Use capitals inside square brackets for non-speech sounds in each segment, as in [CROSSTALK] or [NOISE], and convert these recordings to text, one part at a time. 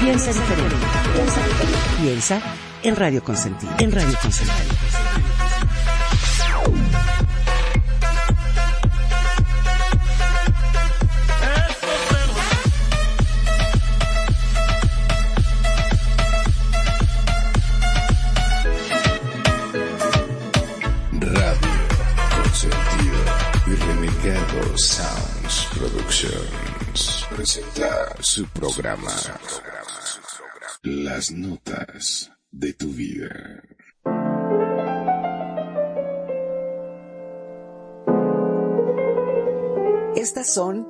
Piensa diferente. Piensa diferente. Piensa en Radio Consentido. En Radio Consentido.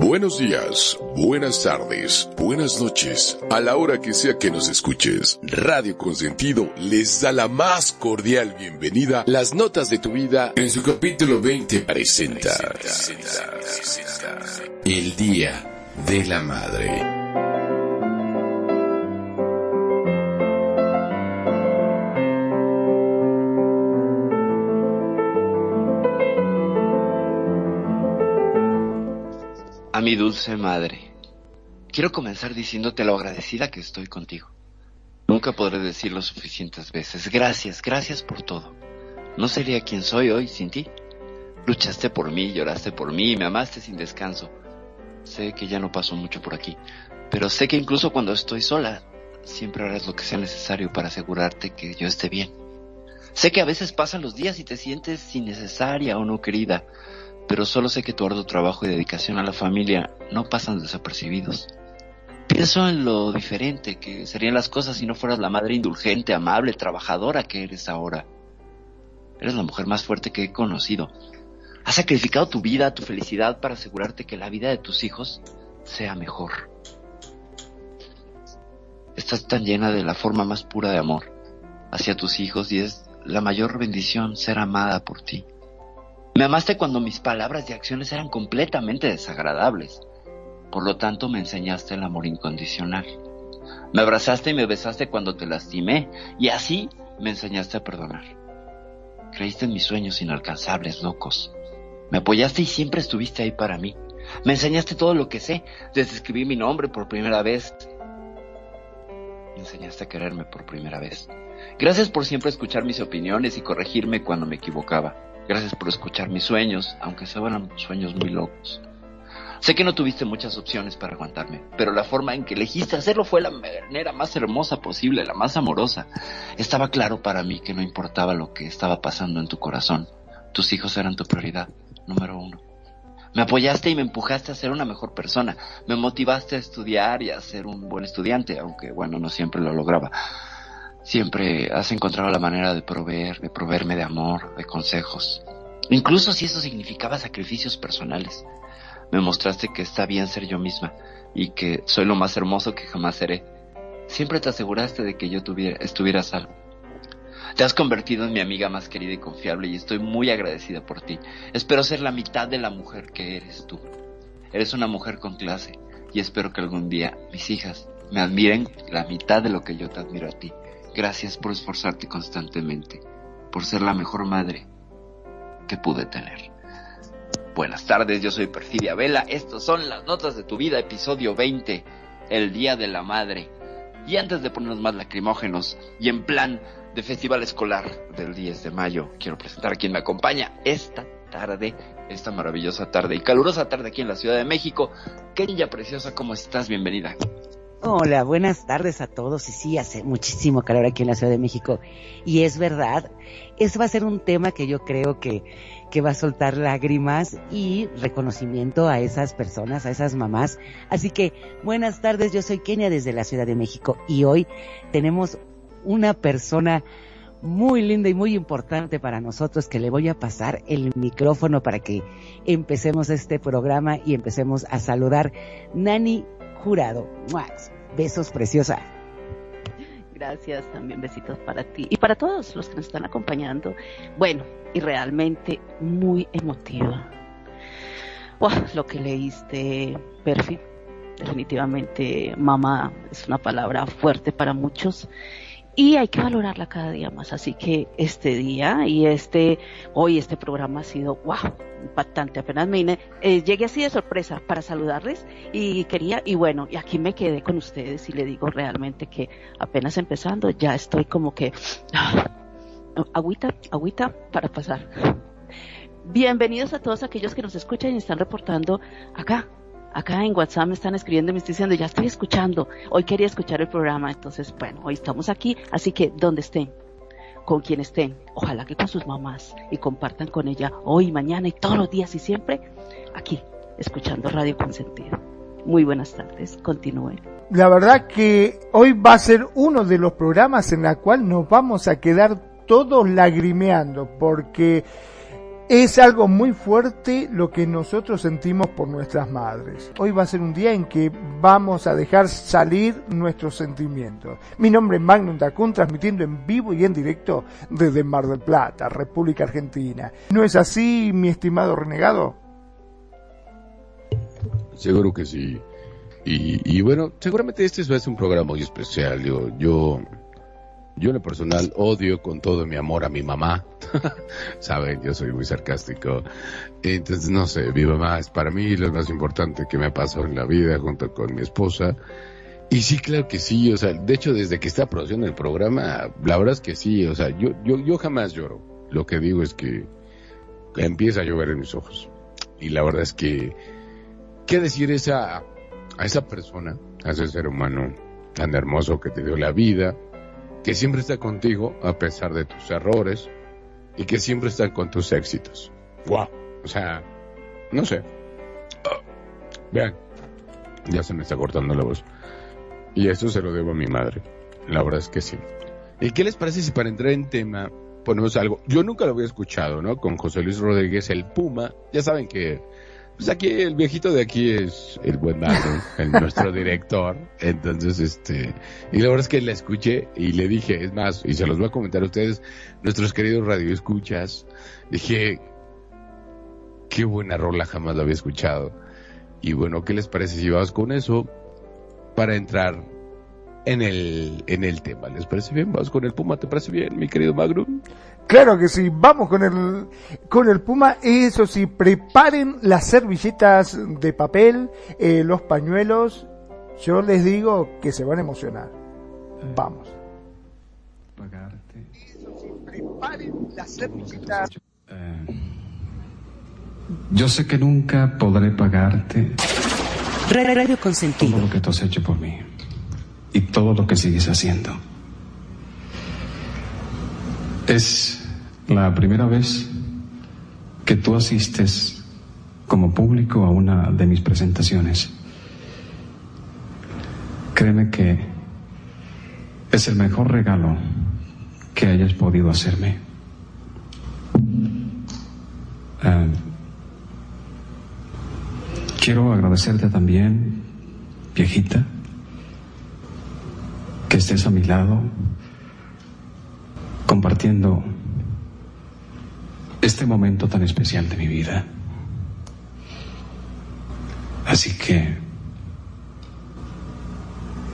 Buenos días, buenas tardes, buenas noches, a la hora que sea que nos escuches. Radio Consentido les da la más cordial bienvenida. Las notas de tu vida en su capítulo 20 presenta El Día de la Madre. Mi dulce madre, quiero comenzar diciéndote lo agradecida que estoy contigo. Nunca podré decirlo suficientes veces. Gracias, gracias por todo. No sería quien soy hoy sin ti. Luchaste por mí, lloraste por mí, me amaste sin descanso. Sé que ya no paso mucho por aquí, pero sé que incluso cuando estoy sola, siempre harás lo que sea necesario para asegurarte que yo esté bien. Sé que a veces pasan los días y te sientes innecesaria o no querida, pero solo sé que tu arduo trabajo y dedicación a la familia no pasan desapercibidos. Pienso en lo diferente que serían las cosas si no fueras la madre indulgente, amable, trabajadora que eres ahora. Eres la mujer más fuerte que he conocido. Has sacrificado tu vida, tu felicidad para asegurarte que la vida de tus hijos sea mejor. Estás tan llena de la forma más pura de amor hacia tus hijos y es la mayor bendición ser amada por ti. Me amaste cuando mis palabras y acciones eran completamente desagradables. Por lo tanto, me enseñaste el amor incondicional. Me abrazaste y me besaste cuando te lastimé y así me enseñaste a perdonar. Creíste en mis sueños inalcanzables, locos. Me apoyaste y siempre estuviste ahí para mí. Me enseñaste todo lo que sé, desde escribir mi nombre por primera vez. Me enseñaste a quererme por primera vez. Gracias por siempre escuchar mis opiniones y corregirme cuando me equivocaba. Gracias por escuchar mis sueños, aunque fueran sueños muy locos. Sé que no tuviste muchas opciones para aguantarme, pero la forma en que elegiste hacerlo fue la manera más hermosa posible, la más amorosa. Estaba claro para mí que no importaba lo que estaba pasando en tu corazón. Tus hijos eran tu prioridad, número uno. Me apoyaste y me empujaste a ser una mejor persona. Me motivaste a estudiar y a ser un buen estudiante, aunque bueno, no siempre lo lograba. Siempre has encontrado la manera de proveer, de proveerme de amor, de consejos. Incluso si eso significaba sacrificios personales. Me mostraste que está bien ser yo misma y que soy lo más hermoso que jamás seré. Siempre te aseguraste de que yo tuviera, estuviera salvo. Te has convertido en mi amiga más querida y confiable y estoy muy agradecida por ti. Espero ser la mitad de la mujer que eres tú. Eres una mujer con clase y espero que algún día mis hijas me admiren la mitad de lo que yo te admiro a ti Gracias por esforzarte constantemente, por ser la mejor madre que pude tener. Buenas tardes, yo soy Perfidia Vela. Estas son las notas de tu vida, episodio 20, el Día de la Madre. Y antes de ponernos más lacrimógenos y en plan de festival escolar del 10 de mayo, quiero presentar a quien me acompaña esta tarde, esta maravillosa tarde y calurosa tarde aquí en la Ciudad de México. Kenya preciosa, ¿cómo estás? Bienvenida. Hola, buenas tardes a todos. Y sí, hace muchísimo calor aquí en la Ciudad de México. Y es verdad, ese va a ser un tema que yo creo que, que va a soltar lágrimas y reconocimiento a esas personas, a esas mamás. Así que, buenas tardes, yo soy Kenia desde la Ciudad de México y hoy tenemos una persona muy linda y muy importante para nosotros que le voy a pasar el micrófono para que empecemos este programa y empecemos a saludar. Nani Jurado. Besos, preciosa. Gracias, también besitos para ti y para todos los que nos están acompañando. Bueno, y realmente muy emotiva. lo que leíste, Perfi, definitivamente mamá es una palabra fuerte para muchos y hay que valorarla cada día más. Así que este día y este, hoy este programa ha sido, wow, impactante. Apenas me vine, eh, llegué así de sorpresa para saludarles y quería, y bueno, y aquí me quedé con ustedes y le digo realmente que apenas empezando ya estoy como que, ah, agüita, agüita para pasar. Bienvenidos a todos aquellos que nos escuchan y están reportando acá acá en WhatsApp me están escribiendo y me están diciendo, ya estoy escuchando, hoy quería escuchar el programa, entonces, bueno, hoy estamos aquí, así que donde estén, con quien estén, ojalá que con sus mamás y compartan con ella hoy, mañana y todos los días y siempre aquí, escuchando Radio Consentido. Muy buenas tardes, continúen. La verdad que hoy va a ser uno de los programas en la cual nos vamos a quedar todos lagrimeando porque es algo muy fuerte lo que nosotros sentimos por nuestras madres. Hoy va a ser un día en que vamos a dejar salir nuestros sentimientos. Mi nombre es Magnum Dacun, transmitiendo en vivo y en directo desde Mar del Plata, República Argentina. ¿No es así, mi estimado renegado? Seguro que sí. Y, bueno, seguramente este va a ser un programa muy especial. Yo, yo yo en lo personal odio con todo mi amor a mi mamá. [LAUGHS] Saben, yo soy muy sarcástico. Entonces, no sé, mi mamá es para mí lo más importante que me ha pasado en la vida junto con mi esposa. Y sí, claro que sí, o sea, de hecho desde que está produciendo el programa, la verdad es que sí, o sea, yo, yo, yo jamás lloro. Lo que digo es que empieza a llover en mis ojos. Y la verdad es que, ¿qué decir esa, a esa persona, a ese ser humano tan hermoso que te dio la vida, que siempre está contigo a pesar de tus errores y que siempre está con tus éxitos. Wow. O sea, no sé. vean, ya se me está cortando la voz. Y eso se lo debo a mi madre. La verdad es que sí. ¿Y qué les parece si para entrar en tema ponemos algo? Yo nunca lo había escuchado, ¿no? Con José Luis Rodríguez, el Puma. Ya saben que pues aquí el viejito de aquí es el buen Magnum, el nuestro [LAUGHS] director. Entonces, este, y la verdad es que la escuché y le dije, es más, y se los voy a comentar a ustedes, nuestros queridos radioescuchas, dije, qué buena rola, jamás la había escuchado. Y bueno, ¿qué les parece si vamos con eso para entrar en el, en el tema? ¿Les parece bien? Vamos con el Puma, ¿te parece bien, mi querido Magnum? Claro que sí, vamos con el, con el Puma. Eso sí, preparen las servilletas de papel, eh, los pañuelos. Yo les digo que se van a emocionar. Vamos. Pagarte. Eso sí, preparen las servilletas. Eh, yo sé que nunca podré pagarte. Radio Consentido. Todo lo que tú has hecho por mí. Y todo lo que sigues haciendo. Es la primera vez que tú asistes como público a una de mis presentaciones. Créeme que es el mejor regalo que hayas podido hacerme. Ah, quiero agradecerte también, viejita, que estés a mi lado compartiendo este momento tan especial de mi vida. Así que,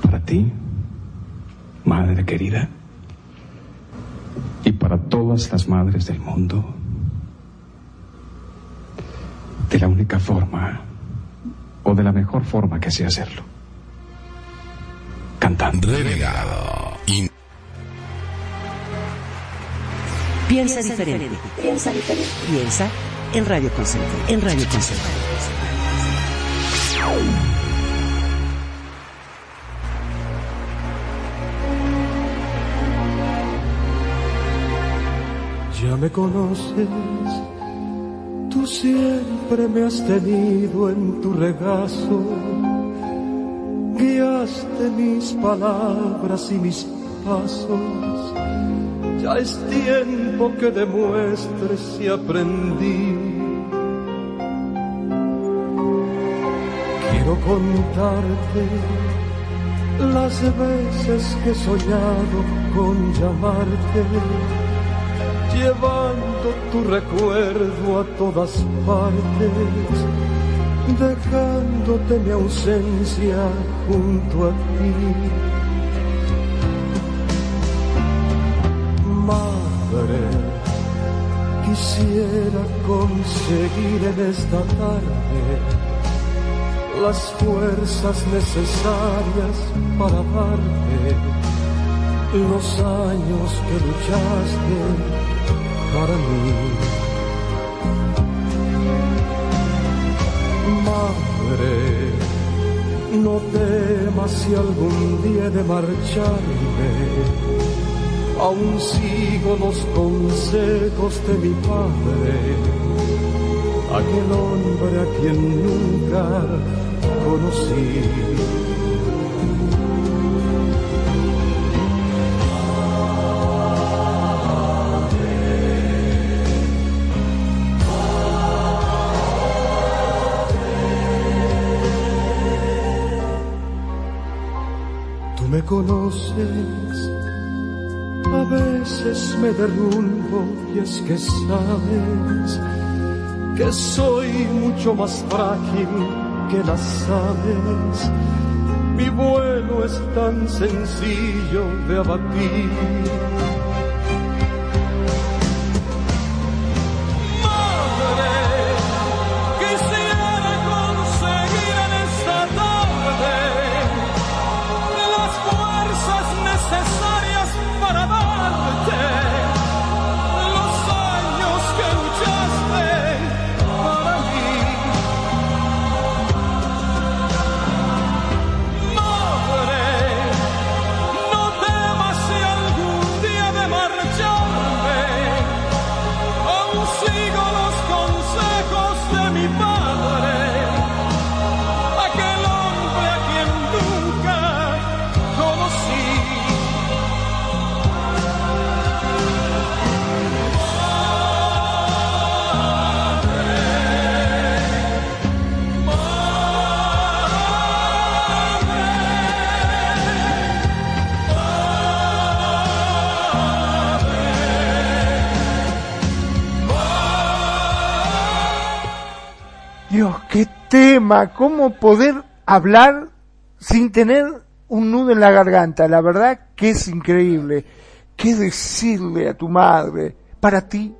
para ti, madre querida, y para todas las madres del mundo. De la única forma, o de la mejor forma que sé hacerlo. Cantando. Piensa diferente. Piensa diferente. Piensa en Radio Consentido. En Radio Consentido. Ya me conoces, tú siempre me has tenido en tu regazo, guiaste mis palabras y mis pasos ya es tiempo que demuestres si aprendí. Quiero contarte las veces que he soñado con llamarte, llevando tu recuerdo a todas partes, dejándote mi ausencia junto a ti quisiera conseguir en esta tarde las fuerzas necesarias para darte los años que luchaste para mí. Madre, no temas si algún día de marcharme aún sigo los consejos de mi padre, aquel hombre a quien nunca conocí. Conoces a veces me derrumbo y es que sabes que soy mucho más frágil que las aves. Mi vuelo es tan sencillo de abatir tema, cómo poder hablar sin tener un nudo en la garganta. La verdad que es increíble. ¿Qué decirle a tu madre? Para ti,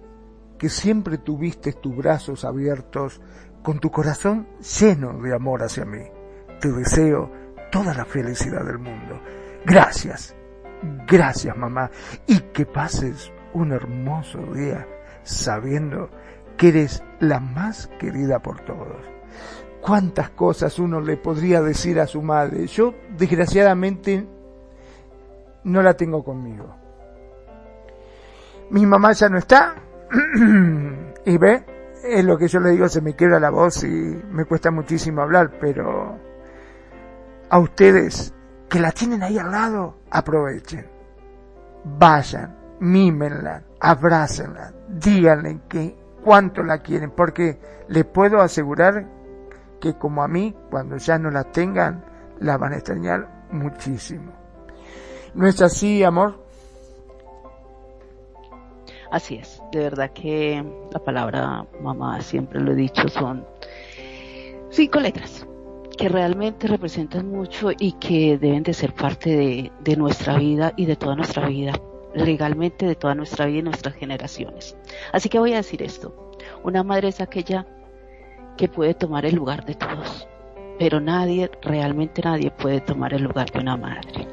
que siempre tuviste tus brazos abiertos, con tu corazón lleno de amor hacia mí. Te deseo toda la felicidad del mundo. Gracias, gracias mamá, y que pases un hermoso día sabiendo que eres la más querida por todos cuántas cosas uno le podría decir a su madre. Yo, desgraciadamente, no la tengo conmigo. Mi mamá ya no está. [CLEARS THROAT] y ve, es lo que yo le digo, se me quiebra la voz y me cuesta muchísimo hablar, pero a ustedes que la tienen ahí al lado, aprovechen. Vayan, mímenla, abrácenla, díganle que cuánto la quieren, porque les puedo asegurar que como a mí, cuando ya no la tengan, la van a extrañar muchísimo. ¿No es así, amor? Así es, de verdad que la palabra mamá, siempre lo he dicho, son cinco letras que realmente representan mucho y que deben de ser parte de, de nuestra vida y de toda nuestra vida. Legalmente de toda nuestra vida y nuestras generaciones. Así que voy a decir esto. Una madre es aquella que puede tomar el lugar de todos, pero nadie, realmente nadie puede tomar el lugar de una madre.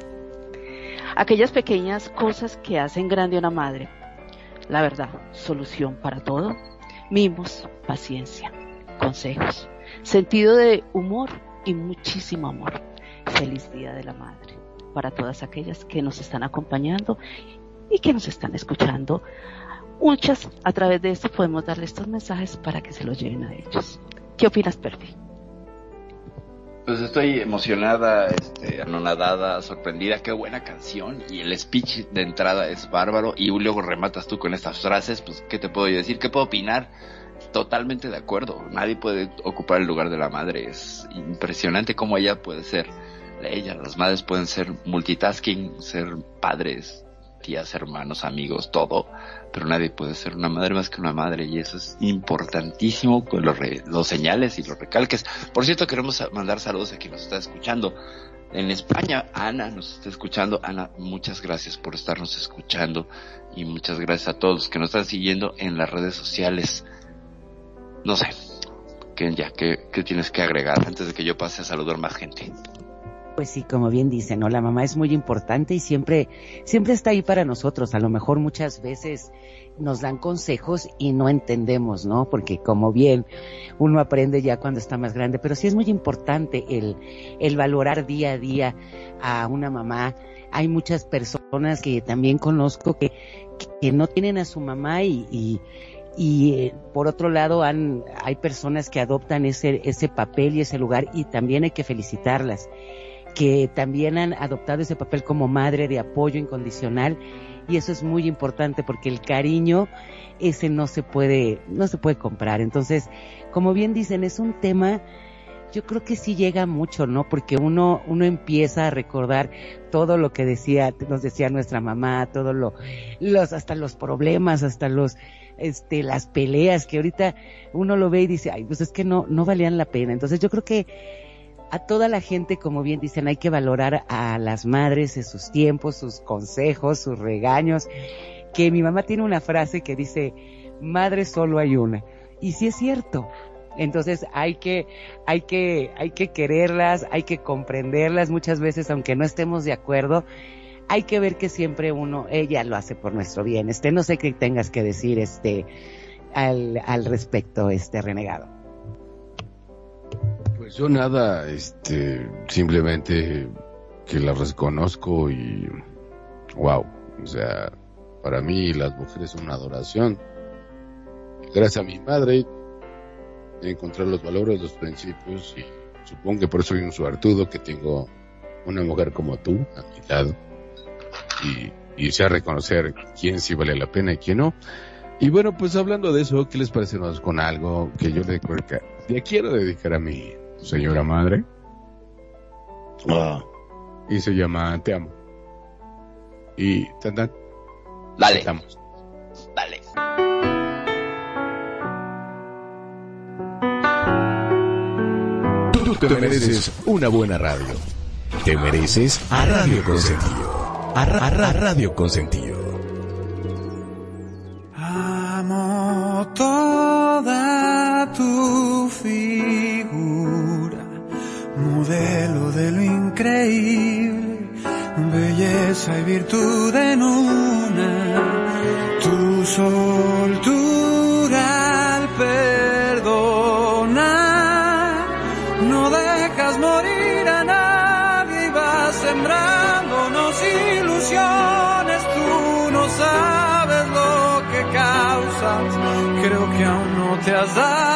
Aquellas pequeñas cosas que hacen grande a una madre. La verdad, solución para todo, mimos, paciencia, consejos, sentido de humor y muchísimo amor. Feliz Día de la Madre para todas aquellas que nos están acompañando y que nos están escuchando. Muchas, a través de esto podemos darle estos mensajes para que se los lleven a ellos. ¿Qué opinas, Perfi? Pues estoy emocionada, este, anonadada, sorprendida. Qué buena canción. Y el speech de entrada es bárbaro. Y luego rematas tú con estas frases. Pues, ¿qué te puedo decir? ¿Qué puedo opinar? Totalmente de acuerdo. Nadie puede ocupar el lugar de la madre. Es impresionante cómo ella puede ser. Ella, las madres pueden ser multitasking, ser padres, tías, hermanos, amigos, todo, pero nadie puede ser una madre más que una madre y eso es importantísimo con los, los señales y los recalques. Por cierto, queremos mandar saludos a quien nos está escuchando. En España, Ana nos está escuchando. Ana, muchas gracias por estarnos escuchando y muchas gracias a todos los que nos están siguiendo en las redes sociales. No sé, que ya, ¿qué, qué tienes que agregar antes de que yo pase a saludar más gente? Pues sí, como bien dicen, ¿no? La mamá es muy importante y siempre, siempre está ahí para nosotros. A lo mejor muchas veces nos dan consejos y no entendemos, ¿no? Porque como bien uno aprende ya cuando está más grande, pero sí es muy importante el, el valorar día a día a una mamá. Hay muchas personas que también conozco que, que no tienen a su mamá y, y y eh, por otro lado han, hay personas que adoptan ese, ese papel y ese lugar y también hay que felicitarlas que también han adoptado ese papel como madre de apoyo incondicional y eso es muy importante porque el cariño ese no se puede no se puede comprar. Entonces, como bien dicen, es un tema yo creo que sí llega mucho, ¿no? Porque uno uno empieza a recordar todo lo que decía nos decía nuestra mamá, todo lo los hasta los problemas, hasta los este las peleas que ahorita uno lo ve y dice, "Ay, pues es que no no valían la pena." Entonces, yo creo que a toda la gente, como bien dicen, hay que valorar a las madres en sus tiempos, sus consejos, sus regaños. Que mi mamá tiene una frase que dice, madre solo hay una. Y sí es cierto. Entonces hay que, hay que, hay que quererlas, hay que comprenderlas muchas veces, aunque no estemos de acuerdo. Hay que ver que siempre uno, ella lo hace por nuestro bien. Este, no sé qué tengas que decir, este, al, al respecto, este renegado. Pues yo nada, este, simplemente que la reconozco y wow, o sea, para mí las mujeres son una adoración. Gracias a mi madre encontré los valores, los principios y supongo que por eso soy un suertudo que tengo una mujer como tú a mi lado y, y reconocer quién sí vale la pena y quién no. Y bueno, pues hablando de eso, ¿qué les parece con algo que yo le, le quiero dedicar a mi señora madre. Ah. Y se llama Te amo. Y tan, Dale. Dale. Tú te mereces una buena radio. Te mereces a Radio Consentido. A, a Radio Consentido. Amo increíble, belleza y virtud en una, tu soltura al perdonar, no dejas morir a nadie y vas sembrándonos ilusiones, tú no sabes lo que causas, creo que aún no te has dado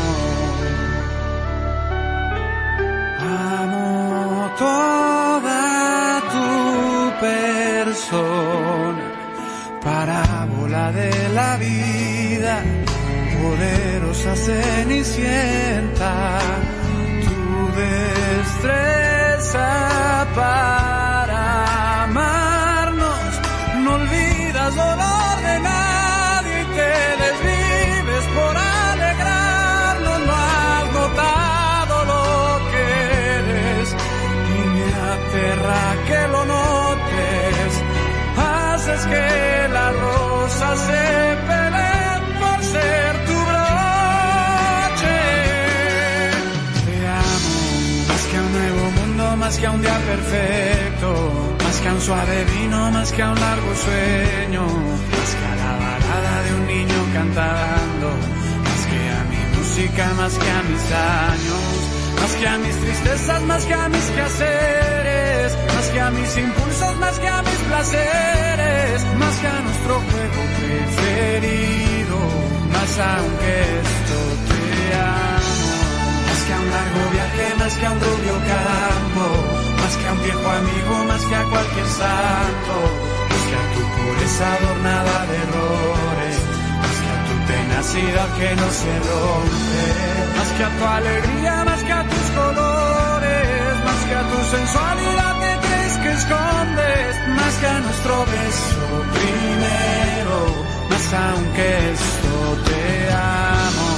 toda tu persona, parábola de la vida, poderosa cenicienta, tu destreza para que lo notes, haces que las rosas se peleen por ser tu broche. Te amo más que a un nuevo mundo, más que a un día perfecto, más que a un suave vino, más que a un largo sueño, más que a la balada de un niño cantando, más que a mi música, más que a mis años, más que a mis tristezas, más que a mis quehaceres, más que a mis impulsos, más que a mis placeres, más que a nuestro juego preferido, más aunque esto te amo, más que a un largo viaje, más que a un rubio campo, más que a un viejo amigo, más que a cualquier santo, más que a tu pureza adornada de errores, más que a tu tenacidad que no se rompe, más que a tu alegría, más que a tus colores, que a tu sensualidad que crees que escondes, más que a nuestro beso primero, más aunque esto te amo,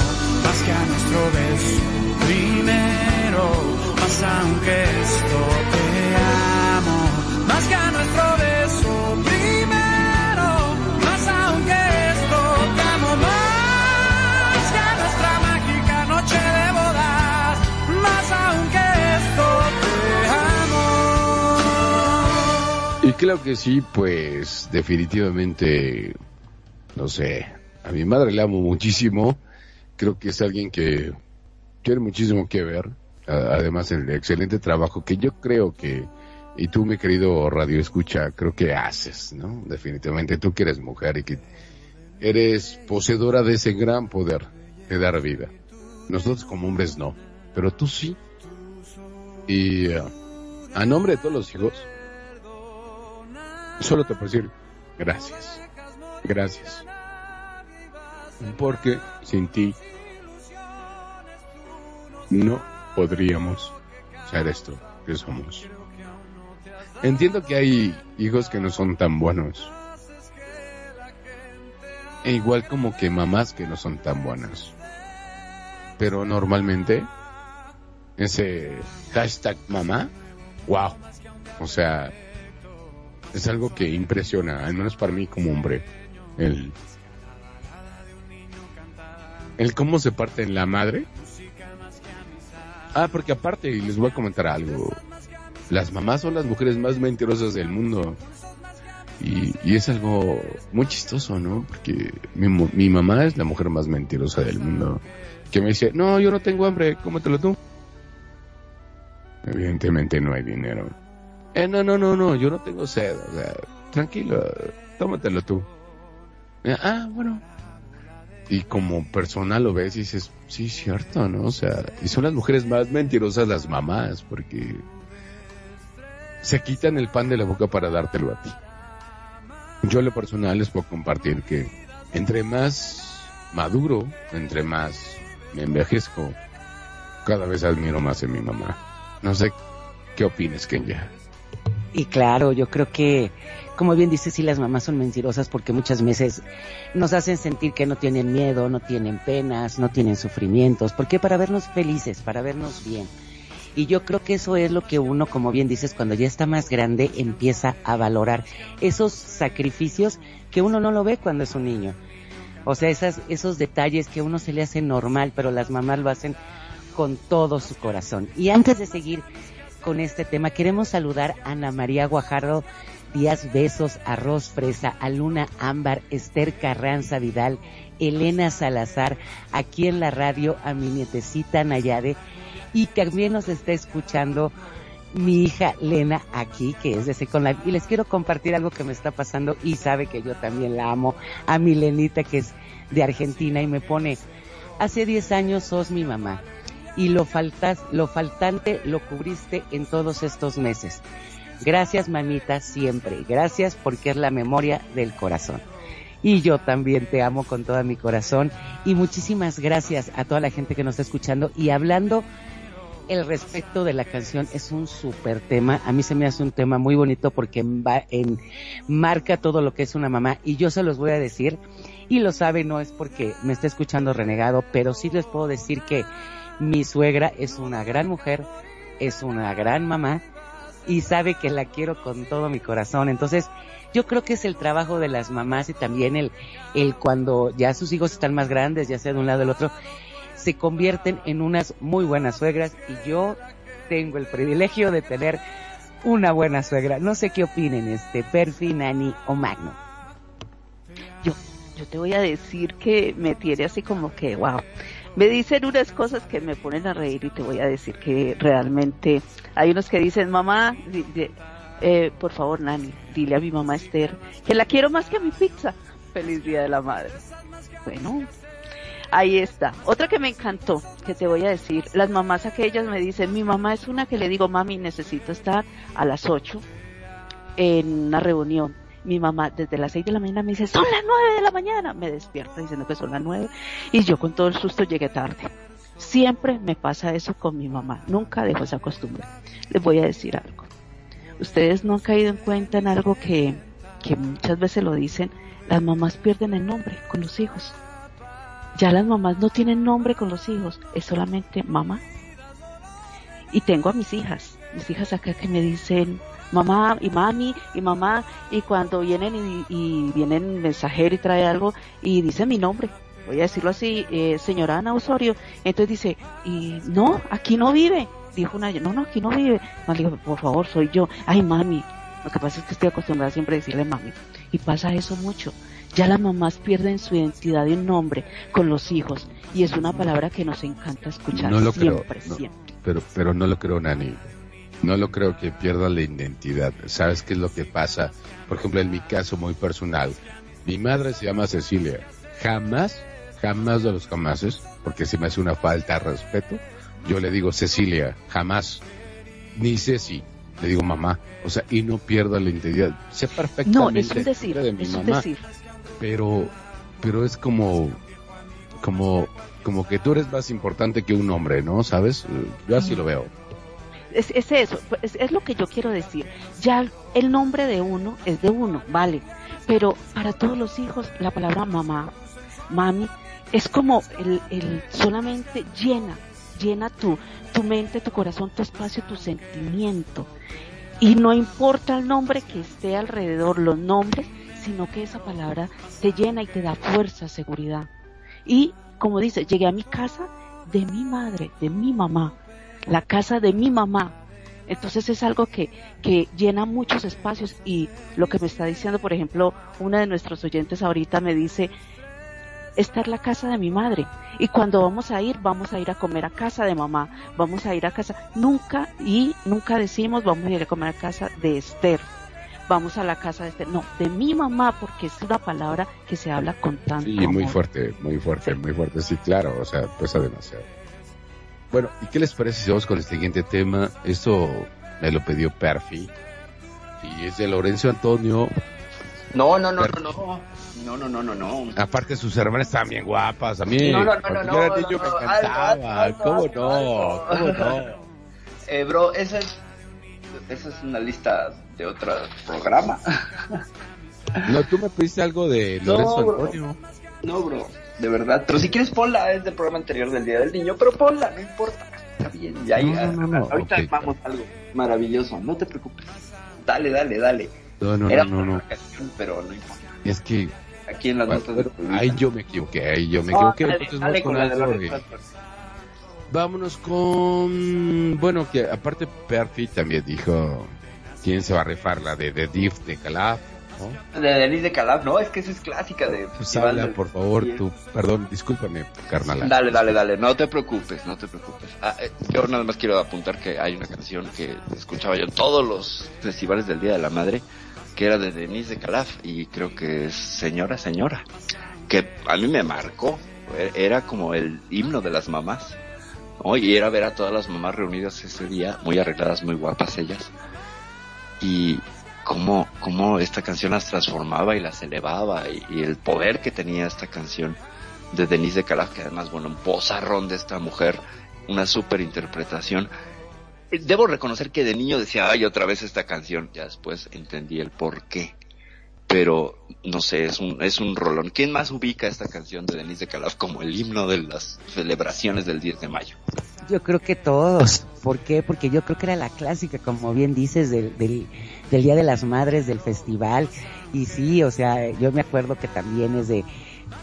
más que a nuestro beso primero, más aunque esto te amo, más que a nuestro beso primero, Y claro que sí, pues definitivamente, no sé, a mi madre le amo muchísimo, creo que es alguien que tiene muchísimo que ver, además el excelente trabajo que yo creo que, y tú mi querido radio escucha, creo que haces, ¿no? Definitivamente tú que eres mujer y que eres poseedora de ese gran poder de dar vida. Nosotros como hombres no, pero tú sí. Y eh, a nombre de todos los hijos, solo te puedo decir gracias. Gracias. Porque sin ti no podríamos ser esto que somos. Entiendo que hay hijos que no son tan buenos. E igual como que mamás que no son tan buenas. Pero normalmente ese hashtag mamá, wow. O sea, es algo que impresiona, al menos para mí como hombre. El, el cómo se parte en la madre. Ah, porque aparte, y les voy a comentar algo. Las mamás son las mujeres más mentirosas del mundo. Y, y es algo muy chistoso, ¿no? Porque mi, mi mamá es la mujer más mentirosa del mundo. Que me dice, no, yo no tengo hambre, cómetelo tú. Evidentemente no hay dinero. Eh, no, no, no, no, yo no tengo sed. O sea, tranquilo, tómatelo tú. Eh, Ah, bueno. Y como persona lo ves y dices, sí, cierto, ¿no? O sea, y son las mujeres más mentirosas las mamás, porque se quitan el pan de la boca para dártelo a ti. Yo lo personal les puedo compartir que entre más maduro, entre más me envejezco, cada vez admiro más a mi mamá. No sé qué opines, Kenya. Y claro, yo creo que, como bien dices, sí las mamás son mentirosas porque muchas veces nos hacen sentir que no tienen miedo, no tienen penas, no tienen sufrimientos. ¿Por qué? Para vernos felices, para vernos bien. Y yo creo que eso es lo que uno, como bien dices, cuando ya está más grande, empieza a valorar esos sacrificios que uno no lo ve cuando es un niño. O sea, esas, esos detalles que a uno se le hace normal, pero las mamás lo hacen con todo su corazón. Y antes de seguir con este tema, queremos saludar a Ana María Guajardo Díaz Besos, Arroz Fresa, a Luna Ámbar, Esther Carranza Vidal, Elena Salazar, aquí en la radio, a mi nietecita Nayade, y también nos está escuchando mi hija Lena aquí, que es de Second Life, y les quiero compartir algo que me está pasando y sabe que yo también la amo, a mi Lenita que es de Argentina y me pone, hace 10 años sos mi mamá y lo faltas, lo faltante lo cubriste en todos estos meses. Gracias, mamita, siempre. Gracias porque es la memoria del corazón. Y yo también te amo con todo mi corazón. Y muchísimas gracias a toda la gente que nos está escuchando. Y hablando el respecto de la canción es un súper tema. A mí se me hace un tema muy bonito porque va en, marca todo lo que es una mamá. Y yo se los voy a decir, y lo sabe, no es porque me esté escuchando renegado, pero sí les puedo decir que mi suegra es una gran mujer, es una gran mamá, y sabe que la quiero con todo mi corazón. Entonces, yo creo que es el trabajo de las mamás y también el, el cuando ya sus hijos están más grandes, ya sea de un lado o del otro, se convierten en unas muy buenas suegras y yo tengo el privilegio de tener una buena suegra. No sé qué opinen, este, Perfi, Nani o Magno. Yo, yo te voy a decir que me tiene así como que, wow. Me dicen unas cosas que me ponen a reír y te voy a decir que realmente hay unos que dicen, mamá, eh, por favor, Nani, dile a mi mamá Esther que la quiero más que a mi pizza. Feliz Día de la Madre. Bueno, Ahí está. Otra que me encantó, que te voy a decir, las mamás aquellas me dicen, mi mamá es una que le digo, mami, necesito estar a las 8 en una reunión. Mi mamá desde las 6 de la mañana me dice, son las 9 de la mañana. Me despierta diciendo que son las 9 y yo con todo el susto llegué tarde. Siempre me pasa eso con mi mamá. Nunca dejo esa costumbre. Les voy a decir algo. Ustedes no han caído en cuenta en algo que, que muchas veces lo dicen. Las mamás pierden el nombre con los hijos ya las mamás no tienen nombre con los hijos, es solamente mamá. Y tengo a mis hijas, mis hijas acá que me dicen mamá y mami y mamá y cuando vienen y, y vienen mensajero y trae algo y dice mi nombre, voy a decirlo así, eh, señora Ana Osorio, entonces dice, y no, aquí no vive, dijo una, no, no, aquí no vive, no, le digo, por favor, soy yo, ay mami, lo que pasa es que estoy acostumbrada siempre a decirle mami, y pasa eso mucho, ya las mamás pierden su identidad y un nombre con los hijos y es una palabra que nos encanta escuchar no lo siempre, creo, siempre. pero, pero no lo creo, Nani. No lo creo que pierda la identidad. ¿Sabes qué es lo que pasa? Por ejemplo, en mi caso muy personal, mi madre se llama Cecilia. Jamás, jamás de los jamases, porque se me hace una falta de respeto, yo le digo Cecilia, jamás. Ni Ceci, le digo mamá. O sea, y no pierda la identidad. Sé perfectamente No, es un decir, de mi es un decir. pero pero es como como como que tú eres más importante que un hombre, ¿no? ¿Sabes? Yo así lo veo. Es, es eso, es, es lo que yo quiero decir. Ya el nombre de uno es de uno, vale. Pero para todos los hijos, la palabra mamá, mami, es como el, el solamente llena, llena tu, tu mente, tu corazón, tu espacio, tu sentimiento. Y no importa el nombre que esté alrededor, los nombres, sino que esa palabra te llena y te da fuerza, seguridad. Y como dice, llegué a mi casa de mi madre, de mi mamá, la casa de mi mamá. Entonces es algo que, que llena muchos espacios y lo que me está diciendo, por ejemplo, una de nuestros oyentes ahorita me dice, esta es la casa de mi madre y cuando vamos a ir, vamos a ir a comer a casa de mamá, vamos a ir a casa, nunca y nunca decimos vamos a ir a comer a casa de Esther, vamos a la casa de Esther, no, de mi mamá porque es una palabra que se habla con tanto Sí, muy amor. fuerte, muy fuerte, muy fuerte. Sí, claro, o sea, pesa demasiado. Bueno, ¿y qué les parece si vamos con el siguiente tema? Esto me lo pidió Perfi. Y es de Lorenzo Antonio. No, no, no, no, no. No, no, no, no, no. Aparte sus hermanas están bien guapas, a mí. No, no, no, no, era no, niño no, me encantaba. ¿Cómo no? ¿Cómo [LAUGHS] no? Eh, bro, esa es, esa es una lista de otro programa. No, tú me pediste algo de Lorenzo. Antonio. No, bro, de verdad. Pero si quieres ponla, es del programa anterior del Día del Niño, pero ponla, no importa. Está bien, ya, ya. no, no, no, Ahorita ok. vamos algo maravilloso, no te preocupes. Dale, dale, dale. No, no, Era no, no, canción, pero no importa. Es que Aquí en las bueno, notas programa. ahí yo me equivoqué, ahí yo me Ah, equivoqué. dale, entonces dale vamos con con la de de-. Vámonos con. Bueno, que aparte Perfi también dijo. ¿Quién se va a rifar? La de The Diff de Calaf. ¿No? De Denise de Calaf, no, es que esa es clásica de Pues habla, por favor, tú. Perdón, discúlpame, carnal. Dale, dale, dale, no te preocupes, no te preocupes. Ah, eh, yo nada más quiero apuntar que hay una canción que escuchaba yo en todos los festivales del Día de la Madre, que era de Denise de Calaf, y creo que es Señora, Señora, que a mí me marcó, E- era como el himno de las mamás, ¿no? y era ver a todas las mamás reunidas ese día, muy arregladas, muy guapas ellas. y cómo, cómo esta canción las transformaba y las elevaba y, y el poder que tenía esta canción de Denise de Calaf, que además, bueno, un pozarrón de esta mujer, una super interpretación. Eh, Debo reconocer que de niño decía, ay, otra vez esta canción, ya después entendí el por qué. Pero, no sé, es un, es un rolón. ¿Quién más ubica esta canción de Denise de Calaf como el himno de las celebraciones del 10 de mayo? Yo creo que todos. ¿Por qué? Porque yo creo que era la clásica, como bien dices, del, del, del Día de las Madres, del festival. Y sí, o sea, yo me acuerdo que también es de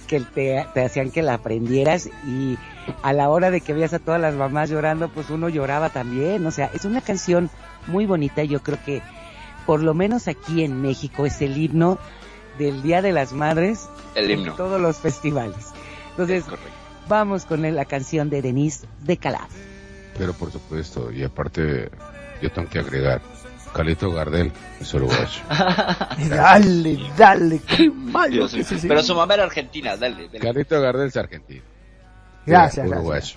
que te, te hacían que la aprendieras y a la hora de que veías a todas las mamás llorando, pues uno lloraba también. O sea, es una canción muy bonita y yo creo que por lo menos aquí en México es el himno del Día de las Madres El en himno. todos los festivales. Entonces, vamos con la canción de Denise de Calaf. Pero por supuesto, y aparte, yo tengo que agregar, Carlito Gardel es uruguayo. [LAUGHS] Dale, dale, qué malo que Pero su mamá era argentina, dale, dale. Carlito Gardel es argentino. Gracias, Era gracias. uruguayo.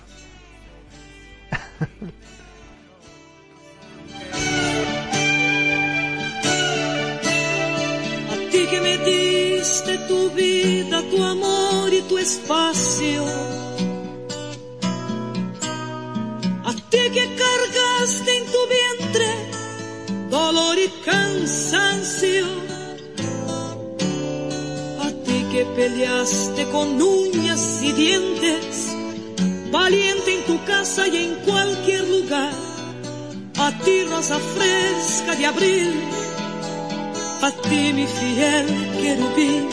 A ti que me diste tu vida, tu amor y tu espacio. A ti que cargaste en tu vientre dolor y cansancio. A ti que peleaste con uñas y dientes, valiente en tu casa y en cualquier lugar. A ti rosa fresca de abril a ti mi fiel querubín.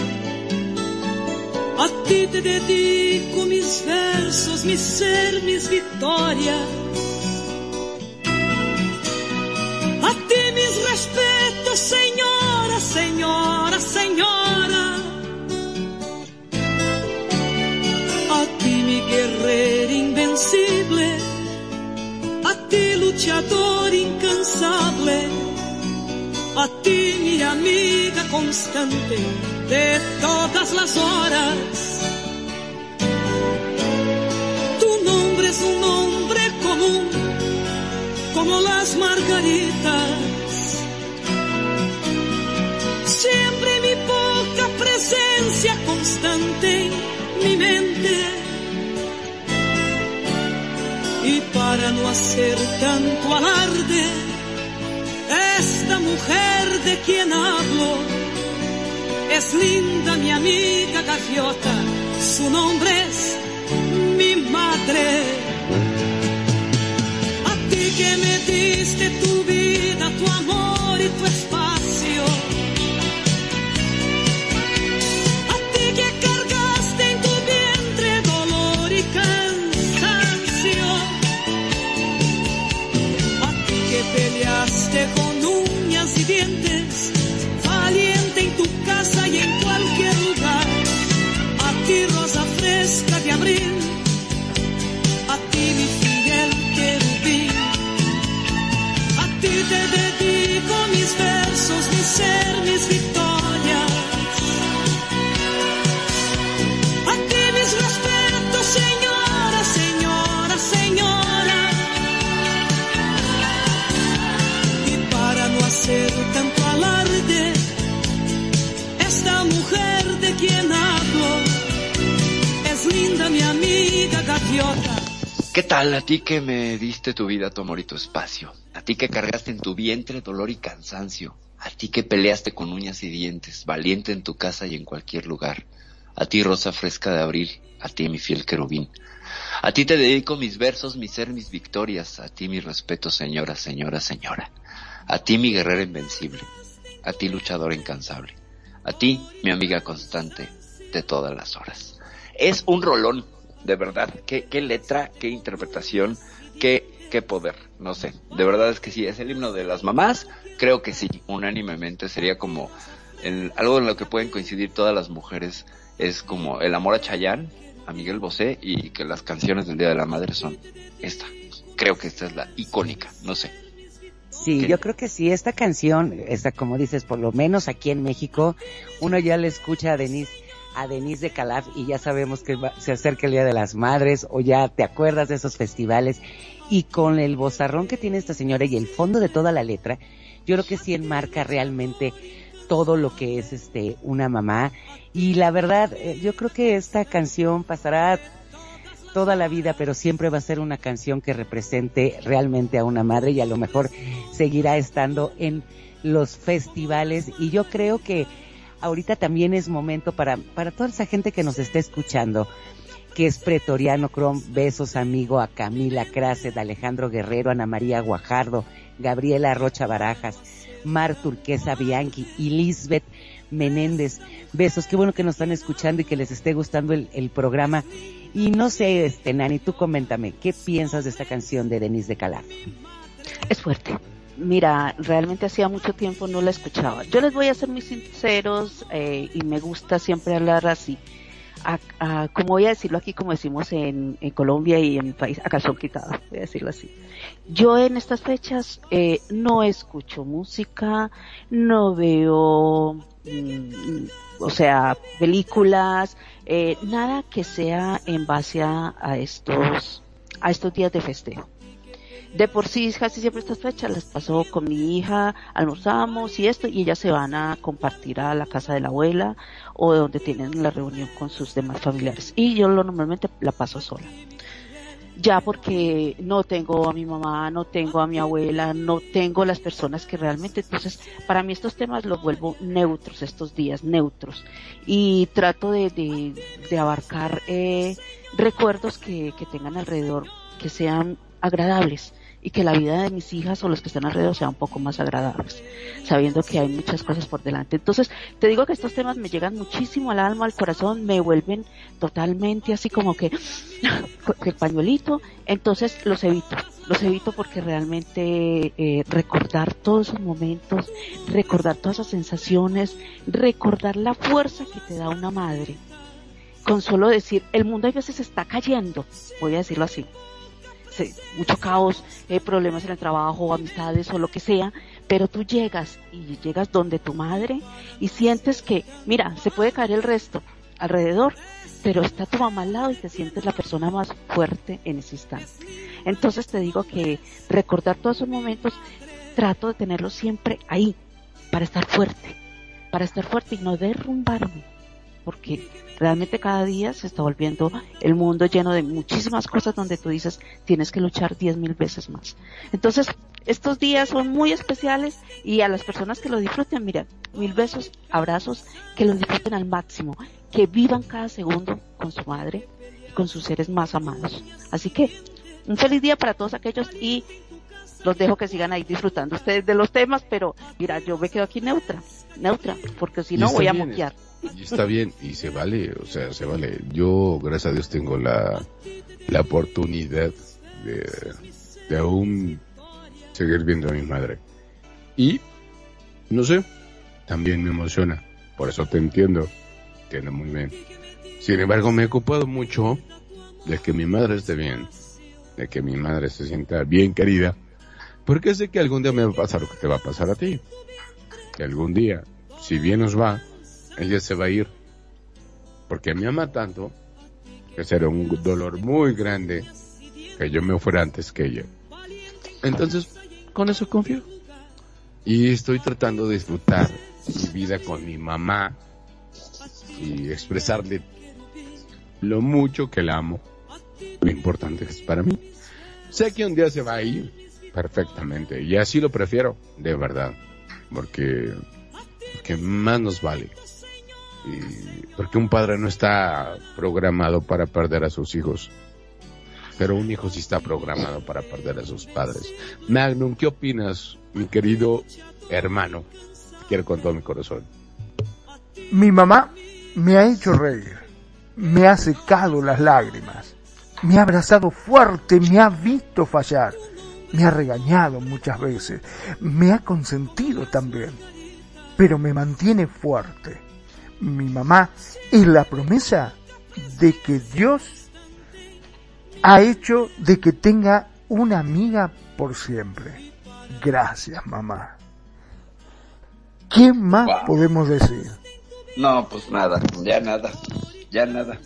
A ti te dedico mis versos, mi ser, mis victorias. Respetos, señora, señora, señora. A ti mi guerrera invencible. A ti luchador incansable a ti mi amiga constante de todas las horas. Tu nombre es un nombre común como las margaritas. Presencia constante en mi mente. Y para no hacer tanto alarde, esta mujer de quien hablo es linda mi amiga gaviota, su nombre es mi madre. A ti que me diste tu vida, tu amor y tu espacio. Ser, mis victorias. A ti mis respetos, señora, señora, señora. Y para no hacer tanto alarde, esta mujer de quien hablo es linda mi amiga gaviota. ¿Qué tal a ti que me diste tu vida, tu amor y tu espacio? A ti que cargaste en tu vientre dolor y cansancio. A ti que peleaste con uñas y dientes, valiente en tu casa y en cualquier lugar. A ti rosa fresca de abril, a ti mi fiel querubín. A ti te dedico mis versos, mi ser, mis victorias. A ti mi respeto, señora, señora, señora. A ti mi guerrera invencible. A ti luchador incansable. A ti mi amiga constante de todas las horas. Es un rolón, de verdad. Qué letra, qué interpretación, qué, qué poder. No sé, de verdad es que sí, es el himno de las mamás. Creo que sí, unánimemente sería como el- algo en lo que pueden coincidir todas las mujeres. Es como el amor a Chayanne, a Miguel Bosé y que las canciones del Día de la Madre son esta. Creo que esta es la icónica, no sé. Sí, ¿Qué? yo creo que sí, esta canción, esta como dices, por lo menos aquí en México, uno ya le escucha a Denise, a Denise de Calaf y ya sabemos que va- se acerca el Día de las Madres o ya te acuerdas de esos festivales y con el bozarrón que tiene esta señora y el fondo de toda la letra, yo creo que sí enmarca realmente todo lo que es este una mamá. Y la verdad eh, yo creo que esta canción pasará toda la vida, pero siempre va a ser una canción que represente realmente a una madre y a lo mejor seguirá estando en los festivales. Y yo creo que ahorita también es momento para para toda esa gente que nos está escuchando que es pretoriano Crom, besos amigo a Camila Craset, Alejandro Guerrero, Ana María Guajardo, Gabriela Rocha Barajas, Mar Turquesa Bianchi y Lisbeth Menéndez. Besos, qué bueno que nos están escuchando y que les esté gustando el, el programa. Y no sé, este, Nani, tú coméntame, ¿qué piensas de esta canción de Denise de Calar? Es fuerte. Mira, realmente hacía mucho tiempo no la escuchaba. Yo les voy a ser muy sinceros eh, y me gusta siempre hablar así. A, como voy a decirlo aquí, como decimos en, Colombia y en mi país, a calzón quitado, voy a decirlo así. Yo en estas fechas eh, no escucho música, no veo, mm, o sea, películas, eh, nada que sea en base a, estos, a estos días de festejo de por sí casi siempre estas fechas las pasó con mi hija, almorzamos y esto, y ellas se van a compartir a la casa de la abuela o de donde tienen la reunión con sus demás familiares. Y yo lo normalmente la paso sola. Ya porque no tengo a mi mamá, no tengo a mi abuela, no tengo las personas que realmente, entonces, para mí estos temas los vuelvo neutros, estos días neutros. Y trato de, de, de abarcar eh, recuerdos que, que tengan alrededor, que sean agradables y que la vida de mis hijas o los que están alrededor sea un poco más agradables, sabiendo que hay muchas cosas por delante. Entonces, te digo que estos temas me llegan muchísimo al alma, al corazón, me vuelven totalmente así como que [LAUGHS] el pañuelito, entonces los evito, los evito porque realmente eh, recordar todos esos momentos, recordar todas esas sensaciones, recordar la fuerza que te da una madre, con solo decir, el mundo a veces está cayendo, voy a decirlo así, mucho caos, eh, problemas en el trabajo, amistades o lo que sea, pero tú llegas y llegas donde tu madre y sientes que, mira, se puede caer el resto alrededor, pero está tu mamá al lado y te sientes la persona más fuerte en ese instante. Entonces te digo que recordar todos esos momentos, trato de tenerlos siempre ahí, para estar fuerte, para estar fuerte y no derrumbarme, porque realmente cada día se está volviendo el mundo lleno de muchísimas cosas donde tú dices tienes que luchar diez mil veces más. Entonces, estos días son muy especiales y a las personas que lo disfruten, mira, mil besos, abrazos, que lo disfruten al máximo, que vivan cada segundo con su madre y con sus seres más amados. Así que, un feliz día para todos aquellos y los dejo que sigan ahí disfrutando ustedes de los temas, pero mira, yo me quedo aquí neutra, neutra, porque si no voy a moquear. Y está bien, y se vale, o sea, se vale. Yo, gracias a Dios, tengo la, la oportunidad de, de aún seguir viendo a mi madre. Y, no sé, también me emociona. Por eso te entiendo. Entiendo muy bien. Sin embargo, me he ocupado mucho de que mi madre esté bien. De que mi madre se sienta bien querida. Porque sé que algún día me va a pasar lo que te va a pasar a ti. Que algún día, si bien nos va, ella se va a ir. Porque me ama tanto que será un dolor muy grande que yo me fuera antes que ella. Entonces, con eso confío. Y estoy tratando de disfrutar mi vida con mi mamá y expresarle lo mucho que la amo, lo importante es para mí. Sé que un día se va a ir perfectamente y así lo prefiero, de verdad, porque, porque más nos vale. Porque un padre no está programado para perder a sus hijos. Pero un hijo sí está programado para perder a sus padres. Magnum, ¿qué opinas, mi querido hermano? Quiero con todo mi corazón. Mi mamá me ha hecho reír, me ha secado las lágrimas, me ha abrazado fuerte, me ha visto fallar, me ha regañado muchas veces, me ha consentido también, pero me mantiene fuerte mi mamá es la promesa de que Dios ha hecho de que tenga una amiga por siempre. Gracias, mamá. ¿Qué más wow. podemos decir? No, pues nada, ya nada, ya nada.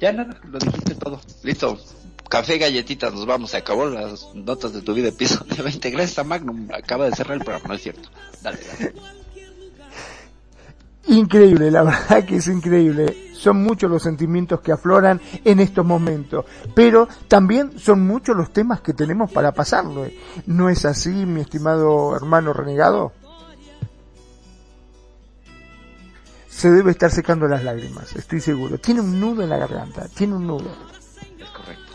Ya nada, lo dijiste todo. Listo. café galletitas, nos vamos, se acabó las notas de tu vida, episodio 20. Gracias a Magnum, acaba de cerrar el programa, no es cierto. Dale, dale. Increíble, la [LAUGHS] verdad que es increíble. Son muchos los sentimientos que afloran en estos momentos, pero también son muchos los temas que tenemos para pasarlo. ¿No es así, mi estimado hermano renegado? Se debe estar secando las lágrimas, estoy seguro. Tiene un nudo en la garganta, tiene un nudo. Es correcto.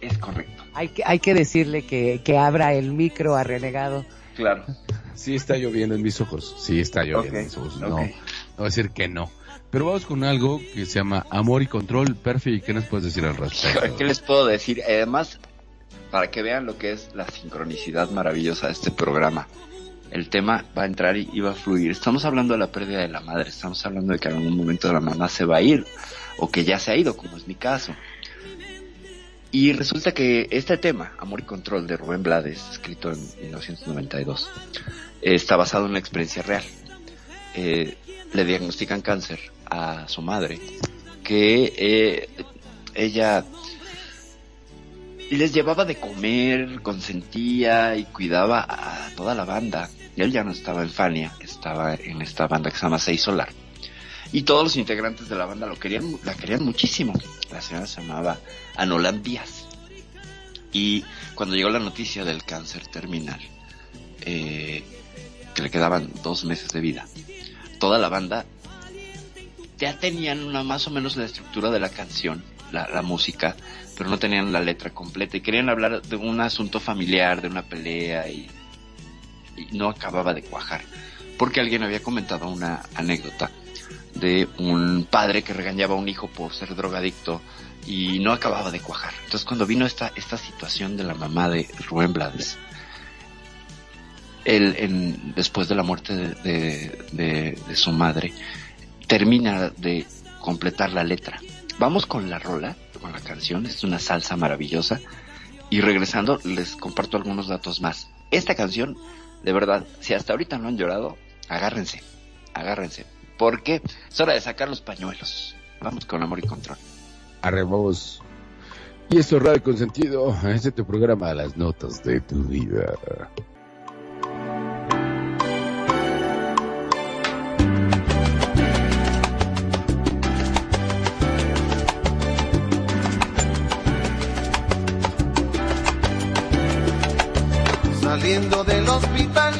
Es correcto. Hay que, hay que decirle que, que abra el micro a renegado. Claro. Sí está lloviendo en mis ojos. Sí está lloviendo en mis ojos. No, no voy a decir que no. Pero vamos con algo que se llama Amor y Control. Perfi, ¿qué nos puedes decir al respecto? [LAUGHS] ¿Qué les puedo decir? Además, para que vean lo que es la sincronicidad maravillosa de este programa. El tema va a entrar y, y va a fluir. Estamos hablando de la pérdida de la madre. Estamos hablando de que en algún momento la mamá se va a ir. O que ya se ha ido, como es mi caso. Y resulta que este tema, Amor y Control, de Rubén Blades, escrito en 1992, está basado en la experiencia real. Eh, le diagnostican cáncer a su madre, que eh, ella les llevaba de comer, consentía y cuidaba a toda la banda. Él ya no estaba en Fania, estaba en esta banda que se llama Seis Solar. Y todos los integrantes de la banda lo querían, la querían muchísimo. La señora se llamaba Anolan Díaz. Y cuando llegó la noticia del cáncer terminal, eh, que le quedaban dos meses de vida, toda la banda ya tenían una más o menos la estructura de la canción, la, música, pero no tenían la letra completa y querían hablar de un asunto familiar, de una pelea y no acababa de cuajar. Porque alguien había comentado una anécdota de un padre que regañaba a un hijo por ser drogadicto y no acababa de cuajar. Entonces cuando vino esta, esta situación de la mamá de Rubén Blades, él después de la muerte de, de su madre, termina de completar la letra. Vamos con la rola, con la canción, es una salsa maravillosa. Y regresando, les comparto algunos datos más. Esta canción, de verdad, si hasta ahorita no han llorado, agárrense, agárrense, porque es hora de sacar los pañuelos. Vamos con amor y control. Arremos. Y esto es Radio Consentido, este es tu programa, las notas de tu vida. Saliendo del hospital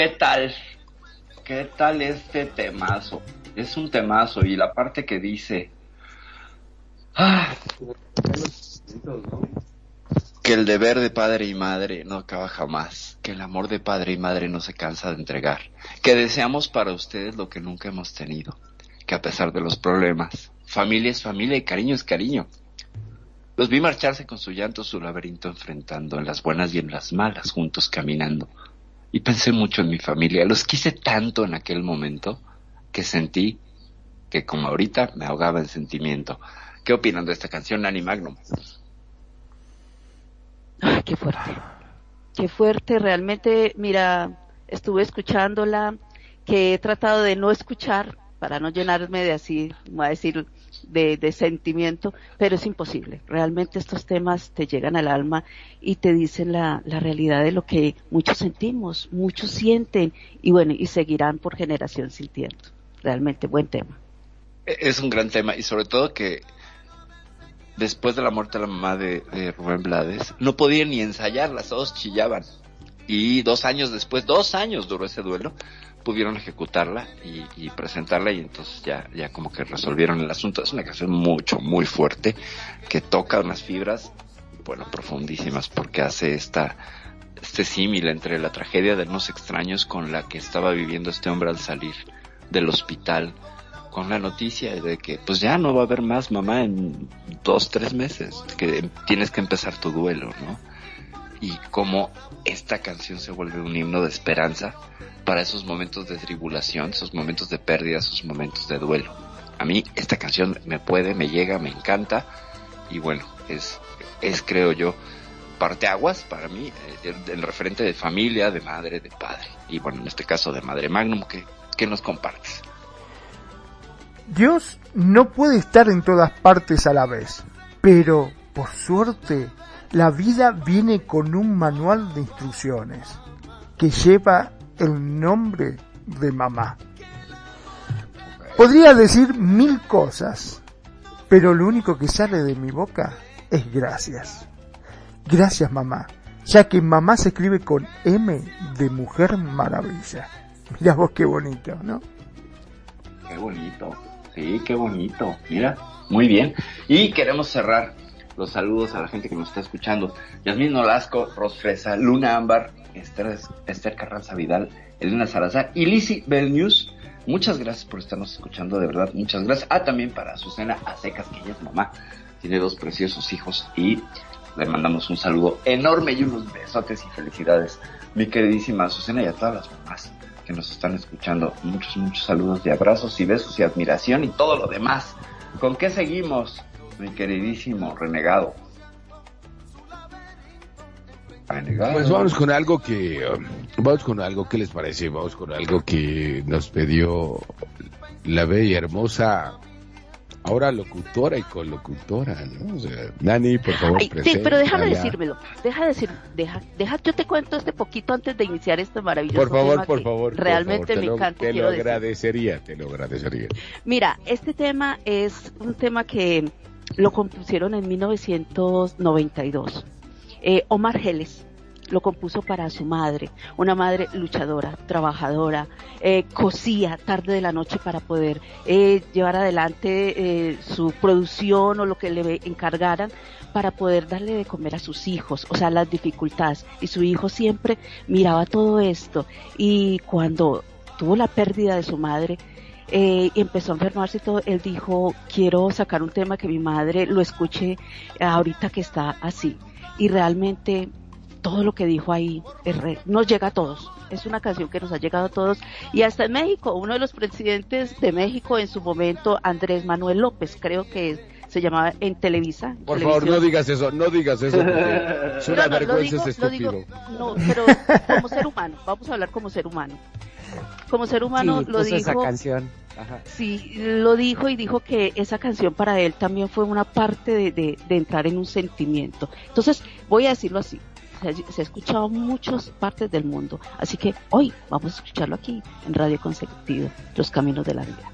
qué tal? ¿Qué tal este temazo? Es un temazo y la parte que dice ah, que el deber de padre y madre no acaba jamás, que el amor de padre y madre no se cansa de entregar, que deseamos para ustedes lo que nunca hemos tenido, que a pesar de los problemas, familia es familia y cariño es cariño. Los vi marcharse con su llanto, su laberinto enfrentando, en las buenas y en las malas, juntos caminando. Y pensé mucho en mi familia, los quise tanto en aquel momento que sentí que como ahorita me ahogaba en sentimiento. ¿Qué opinan de esta canción, Nani Magnum? Ay, qué fuerte. Qué fuerte, realmente, mira, estuve escuchándola, que he tratado de no escuchar para no llenarme de así, voy a decir, de, sentimiento, pero es imposible. Realmente estos temas te llegan al alma y te dicen la, realidad de lo que muchos sentimos, muchos sienten y bueno, y seguirán por generación sintiendo. Realmente buen tema. E- Es un gran tema y sobre todo que después de la muerte de la mamá de, de Rubén Blades, no podían ni ensayarlas, todos chillaban. Y dos años después, dos años duró ese duelo, pudieron ejecutarla y, presentarla y entonces ya, ya como que resolvieron el asunto. Es una canción mucho, muy fuerte, que toca unas fibras, bueno, profundísimas, porque hace esta, este símil entre la tragedia de unos extraños con la que estaba viviendo este hombre al salir del hospital con la noticia de que pues ya no va a haber más mamá en dos, tres meses, que tienes que empezar tu duelo, ¿no? Y cómo esta canción se vuelve un himno de esperanza para esos momentos de tribulación, esos momentos de pérdida, esos momentos de duelo. A mí esta canción me puede, me llega, me encanta y bueno, es, es creo yo, parteaguas para mí, eh, el, referente de familia, de madre, de padre. Y bueno, en este caso de Madre Magnum, que, que nos compartes. Dios no puede estar en todas partes a la vez, pero por suerte la vida viene con un manual de instrucciones que lleva el nombre de mamá. Podría decir mil cosas, pero lo único que sale de mi boca es gracias. Gracias mamá, ya que mamá se escribe con M de Mujer Maravilla. Mira vos qué bonito, ¿no? Qué bonito. Sí, qué bonito. Mira, muy bien. Y queremos cerrar los saludos a la gente que nos está escuchando. Yasmín Nolasco, Ros Fresa, Luna Ámbar, Esther, Esther Carranza Vidal, Elena Salazar y Lizzy Belnews. Muchas gracias por estarnos escuchando, de verdad, muchas gracias. Ah, también para Azucena Acecas, que ella es mamá, tiene dos preciosos hijos y le mandamos un saludo enorme y unos besotes y felicidades, mi queridísima Azucena y a todas las mamás que nos están escuchando. Muchos, muchos saludos y abrazos y besos y admiración y todo lo demás. ¿Con qué seguimos, mi queridísimo renegado? Renegado. Pues vamos con algo que vamos con algo que les parece, vamos con algo que nos pidió la bella hermosa ahora locutora y colocutora, ¿no? O sea, Nani, por favor, Ay, sí, pero déjame decírmelo. Deja decir, deja, deja, yo te cuento este poquito antes de iniciar este maravilloso Por favor, tema por favor. por Realmente favor, me te lo- encanta. Te lo decir. agradecería, te lo agradecería. Mira, este tema es un tema que lo compusieron en 1992. Eh, Omar Geles lo compuso para su madre, una madre luchadora, trabajadora, eh, cosía tarde de la noche para poder eh, llevar adelante eh, su producción o lo que le encargaran para poder darle de comer a sus hijos, o sea, las dificultades. Y su hijo siempre miraba todo esto y cuando tuvo la pérdida de su madre, eh, y empezó a enfermarse y todo, él dijo, quiero sacar un tema que mi madre lo escuche ahorita que está así. Y realmente todo lo que dijo ahí es re- nos llega a todos. Es una canción que nos ha llegado a todos. Y hasta en México, uno de los presidentes de México en su momento, Andrés Manuel López, creo que se llamaba en Televisa. Por Televisión. favor, no digas eso, no digas eso, porque [LAUGHS] es una No, no, vergüenza digo- ese estúpido. no, pero como ser humano, vamos a hablar como ser humano. Como ser humano sí, lo puso esa dijo, canción. Ajá. sí, lo dijo y dijo que esa canción para él también fue una parte de, de- de entrar en un sentimiento. Entonces, voy a decirlo así. Se ha, se ha escuchado en muchas partes del mundo. Así que hoy vamos a escucharlo aquí en Radio Consentido, Los Caminos de la Vida.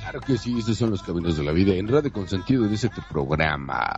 Claro que sí, esos son los caminos de la vida. En Radio Consentido dice tu programa.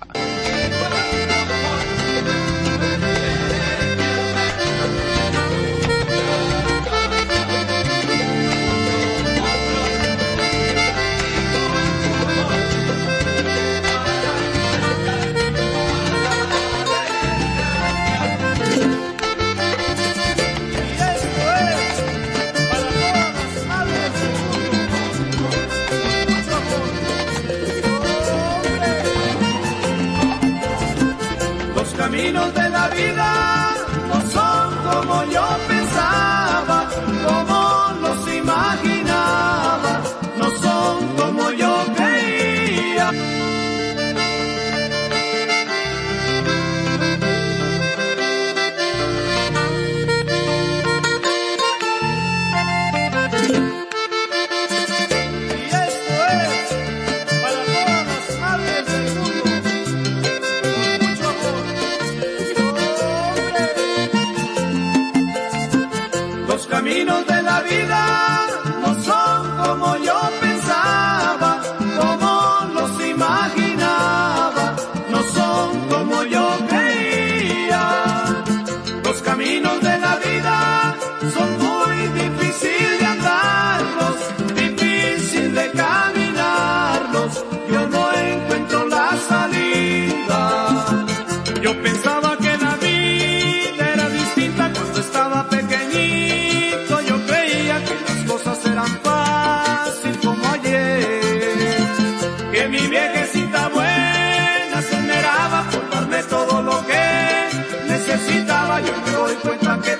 Yo me doy cuenta que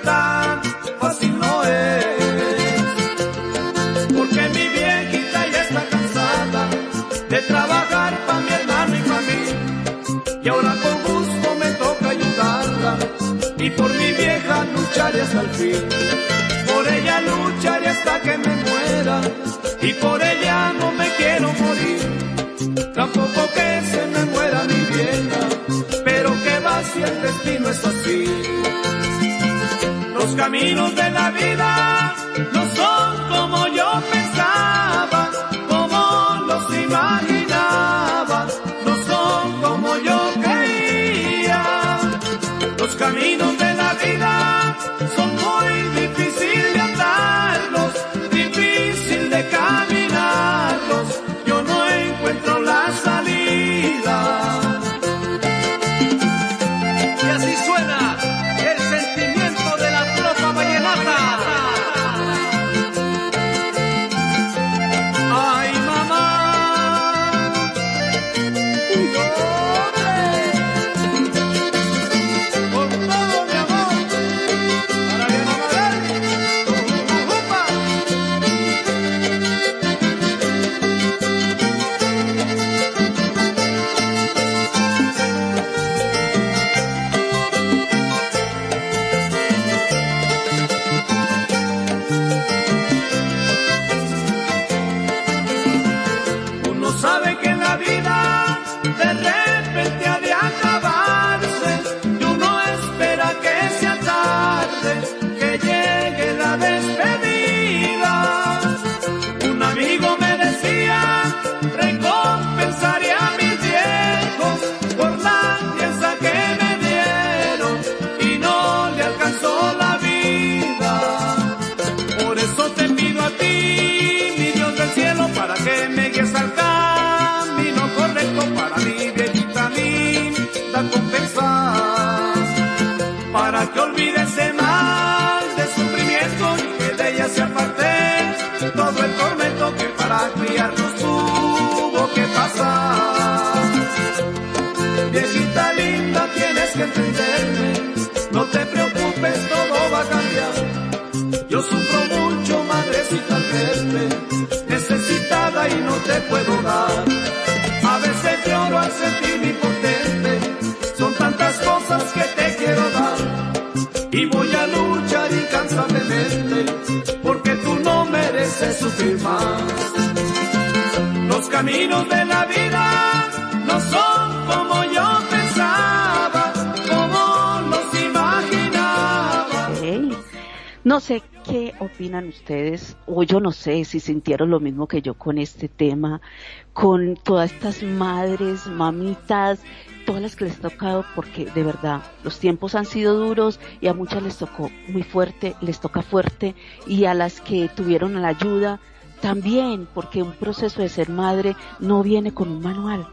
caminos de la vida no son no sé si sintieron lo mismo que yo con este tema, con todas estas madres, mamitas, todas las que les ha tocado, porque de verdad los tiempos han sido duros y a muchas les tocó muy fuerte, les toca fuerte, y a las que tuvieron la ayuda también, porque un proceso de ser madre no viene con un manual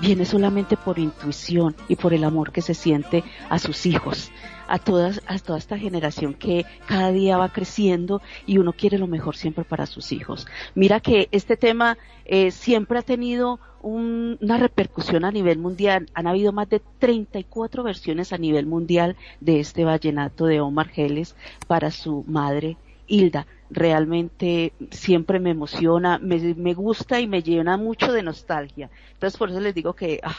viene solamente por intuición y por el amor que se siente a sus hijos, a todas, a toda esta generación que cada día va creciendo y uno quiere lo mejor siempre para sus hijos. Mira que este tema eh, siempre ha tenido un- una repercusión a nivel mundial. Han habido más de 34 versiones a nivel mundial de este vallenato de Omar Geles para su madre Hilda. Realmente siempre me emociona, me, me gusta y me llena mucho de nostalgia. Entonces por eso les digo que ah,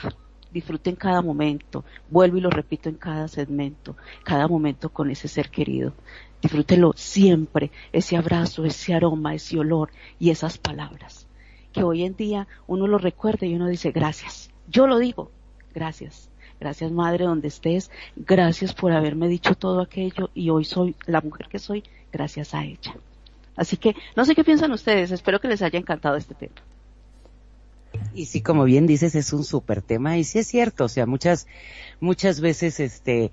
disfruten cada momento. Vuelvo y lo repito en cada segmento, cada momento con ese ser querido. Disfrútenlo siempre, ese abrazo, ese aroma, ese olor y esas palabras. Que hoy en día uno lo recuerda y uno dice gracias. Yo lo digo, gracias. Gracias madre donde estés. Gracias por haberme dicho todo aquello y hoy soy la mujer que soy gracias a ella. Así que no sé qué piensan ustedes. Espero que les haya encantado este tema. Y sí, como bien dices, es un súper tema y sí es cierto, o sea, muchas, muchas veces, este,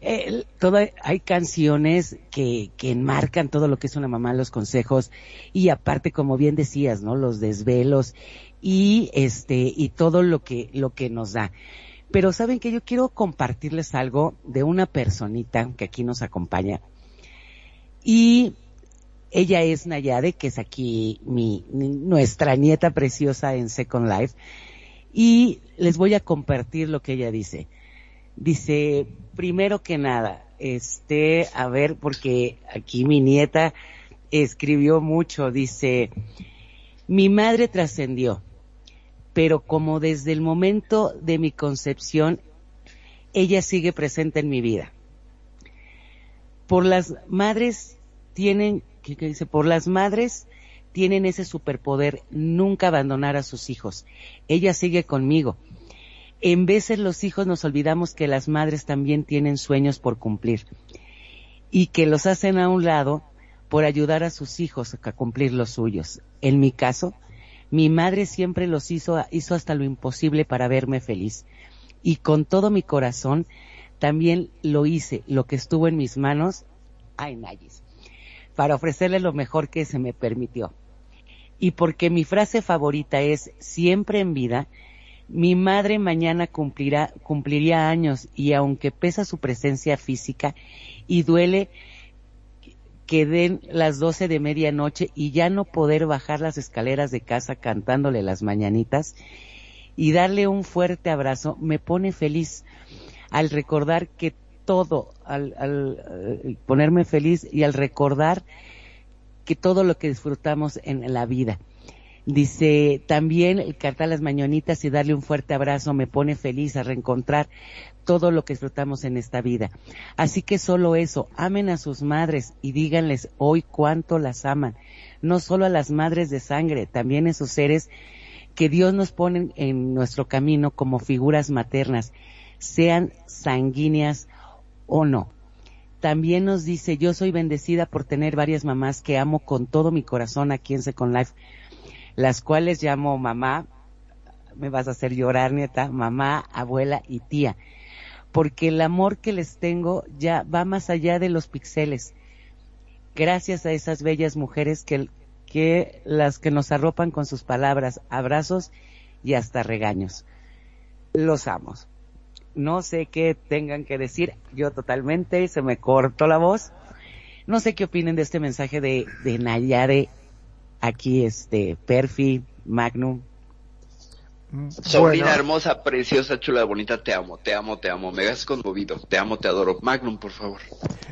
eh, toda, hay canciones que, que enmarcan todo lo que es una mamá, los consejos y aparte, como bien decías, ¿no? Los desvelos y este, y todo lo que, lo que nos da. Pero saben que yo quiero compartirles algo de una personita que aquí nos acompaña y ella es Nayade, que es aquí mi, nuestra nieta preciosa en Second Life. Y les voy a compartir lo que ella dice. Dice, primero que nada, este, a ver, porque aquí mi nieta escribió mucho, dice, mi madre trascendió, pero como desde el momento de mi concepción, ella sigue presente en mi vida. Por las madres tienen, ¿qué, qué dice? Por las madres tienen ese superpoder, nunca abandonar a sus hijos. Ella sigue conmigo. En veces los hijos nos olvidamos que las madres también tienen sueños por cumplir y que los hacen a un lado por ayudar a sus hijos a cumplir los suyos. En mi caso, mi madre siempre los hizo, hizo hasta lo imposible para verme feliz. Y con todo mi corazón también lo hice, lo que estuvo en mis manos, ay Nayis, para ofrecerle lo mejor que se me permitió. Y porque mi frase favorita es siempre en vida, mi madre mañana cumplirá, cumpliría años y aunque pesa su presencia física y duele que den las doce de medianoche y ya no poder bajar las escaleras de casa cantándole las mañanitas y darle un fuerte abrazo, me pone feliz al recordar que todo, al, eh, ponerme feliz y al recordar que todo lo que disfrutamos en la vida. Dice, también cantar las mañanitas y darle un fuerte abrazo me pone feliz a reencontrar todo lo que disfrutamos en esta vida. Así que solo eso, amen a sus madres y díganles hoy cuánto las aman. No solo a las madres de sangre, también a esos seres que Dios nos pone en nuestro camino como figuras maternas, sean sanguíneas o no. También nos dice, yo soy bendecida por tener varias mamás que amo con todo mi corazón aquí en Second Life, las cuales llamo mamá, me vas a hacer llorar, nieta, mamá, abuela y tía, porque el amor que les tengo ya va más allá de los pixeles. Gracias a esas bellas mujeres que, que las que nos arropan con sus palabras, abrazos y hasta regaños. Los amo. No sé qué tengan que decir, yo totalmente, se me cortó la voz. No sé qué opinen de este mensaje de, de Nayare, aquí este, Perfi, Magnum, Sobrina hermosa, preciosa, chula, bonita, te amo, te amo, te amo, me has conmovido, te amo, te adoro. Magnum, por favor.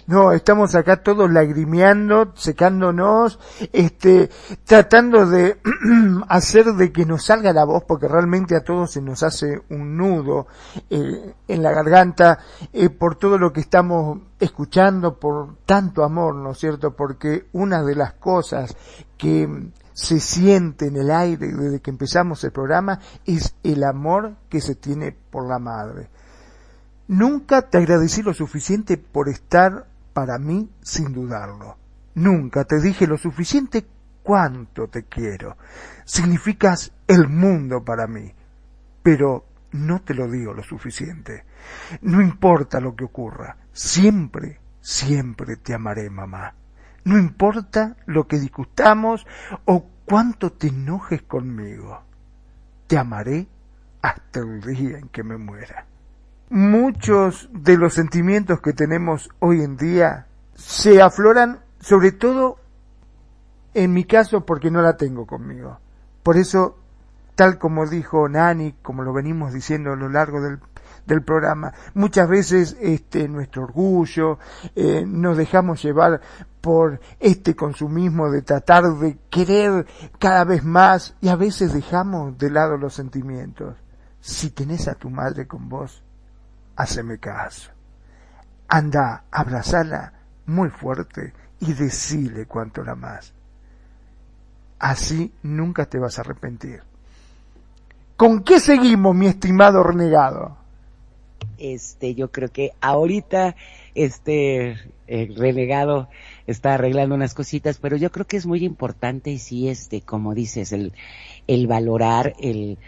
No, estamos acá todos lagrimeando, secándonos, este, tratando de [CLEARS THROAT] hacer de que nos salga la voz, porque realmente a todos se nos hace un nudo eh, en la garganta eh, por todo lo que estamos escuchando, por tanto amor, ¿no es cierto? Porque una de las cosas que se siente en el aire desde que empezamos el programa es el amor que se tiene por la madre. Nunca te agradecí lo suficiente por estar para mí sin dudarlo. Nunca te dije lo suficiente cuánto te quiero. Significas el mundo para mí. Pero no te lo digo lo suficiente. No importa lo que ocurra. Siempre, siempre te amaré, mamá. No importa lo que discutamos o cuánto te enojes conmigo. Te amaré hasta el día en que me muera. Muchos de los sentimientos que tenemos hoy en día se afloran sobre todo en mi caso porque no la tengo conmigo. Por eso, tal como dijo Nani, como lo venimos diciendo a lo largo del del programa. Muchas veces este, nuestro orgullo, eh, nos dejamos llevar por este consumismo de tratar de querer cada vez más y a veces dejamos de lado los sentimientos. Si tenés a tu madre con vos, haceme caso. Anda, abrazala muy fuerte y decile cuánto la más. Así nunca te vas a arrepentir. ¿Con qué seguimos, mi estimado renegado? Este yo creo que ahorita este el renegado está arreglando unas cositas pero yo creo que es muy importante y sí este como dices el el valorar el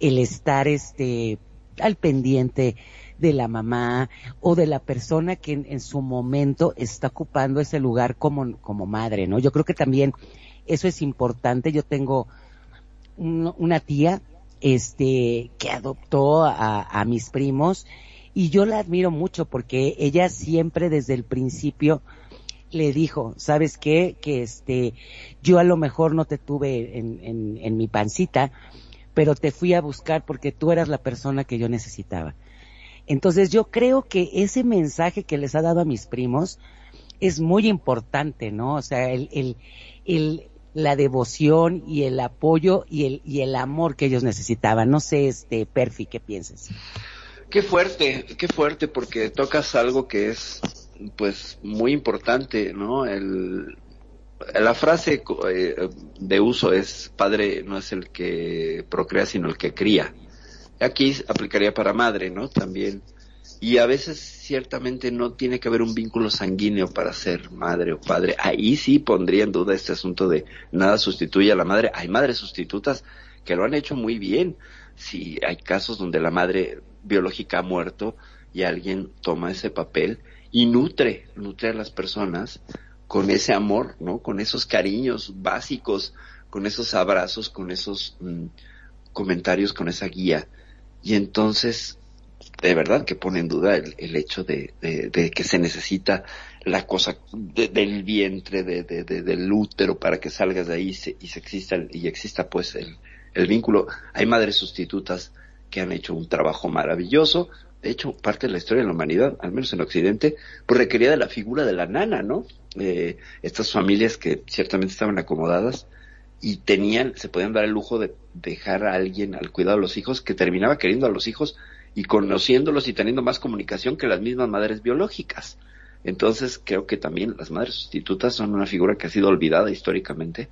el estar este al pendiente de la mamá o de la persona que en, su momento está ocupando ese lugar como como madre no yo creo que también eso es importante. Yo tengo una tía este que adoptó a, a mis primos y yo la admiro mucho porque ella siempre desde el principio le dijo, ¿sabes qué? Que este, yo a lo mejor no te tuve en, en, en mi pancita, pero te fui a buscar porque tú eras la persona que yo necesitaba. Entonces yo creo que ese mensaje que les ha dado a mis primos es muy importante, ¿no? O sea, el, el, el, la devoción y el apoyo y el, y el amor que ellos necesitaban. No sé, este, Perfi, ¿qué piensas? Qué fuerte, qué fuerte, porque tocas algo que es, pues, muy importante, ¿no? El, la frase eh, de uso es padre no es el que procrea, sino el que cría. Aquí aplicaría para madre, ¿no? También. Y a veces ciertamente no tiene que haber un vínculo sanguíneo para ser madre o padre. Ahí sí pondría en duda este asunto de nada sustituye a la madre. Hay madres sustitutas que lo han hecho muy bien. Si hay casos donde la madre biológica ha muerto y alguien toma ese papel y nutre, nutre a las personas con ese amor, ¿no? Con esos cariños básicos, con esos abrazos, con esos mm, comentarios, con esa guía. Y entonces, de verdad que pone en duda el, el hecho de, de, que se necesita la cosa del vientre, de, del útero para que salgas de ahí y, se, y, se exista, y exista pues el, el vínculo. Hay madres sustitutas que han hecho un trabajo maravilloso. De hecho, parte de la historia de la humanidad, al menos en Occidente, pues requería de la figura de la nana, ¿no? Eh, estas familias que ciertamente estaban acomodadas y tenían, se podían dar el lujo de dejar a alguien al cuidado de los hijos que terminaba queriendo a los hijos y conociéndolos y teniendo más comunicación que las mismas madres biológicas. Entonces creo que también las madres sustitutas son una figura que ha sido olvidada históricamente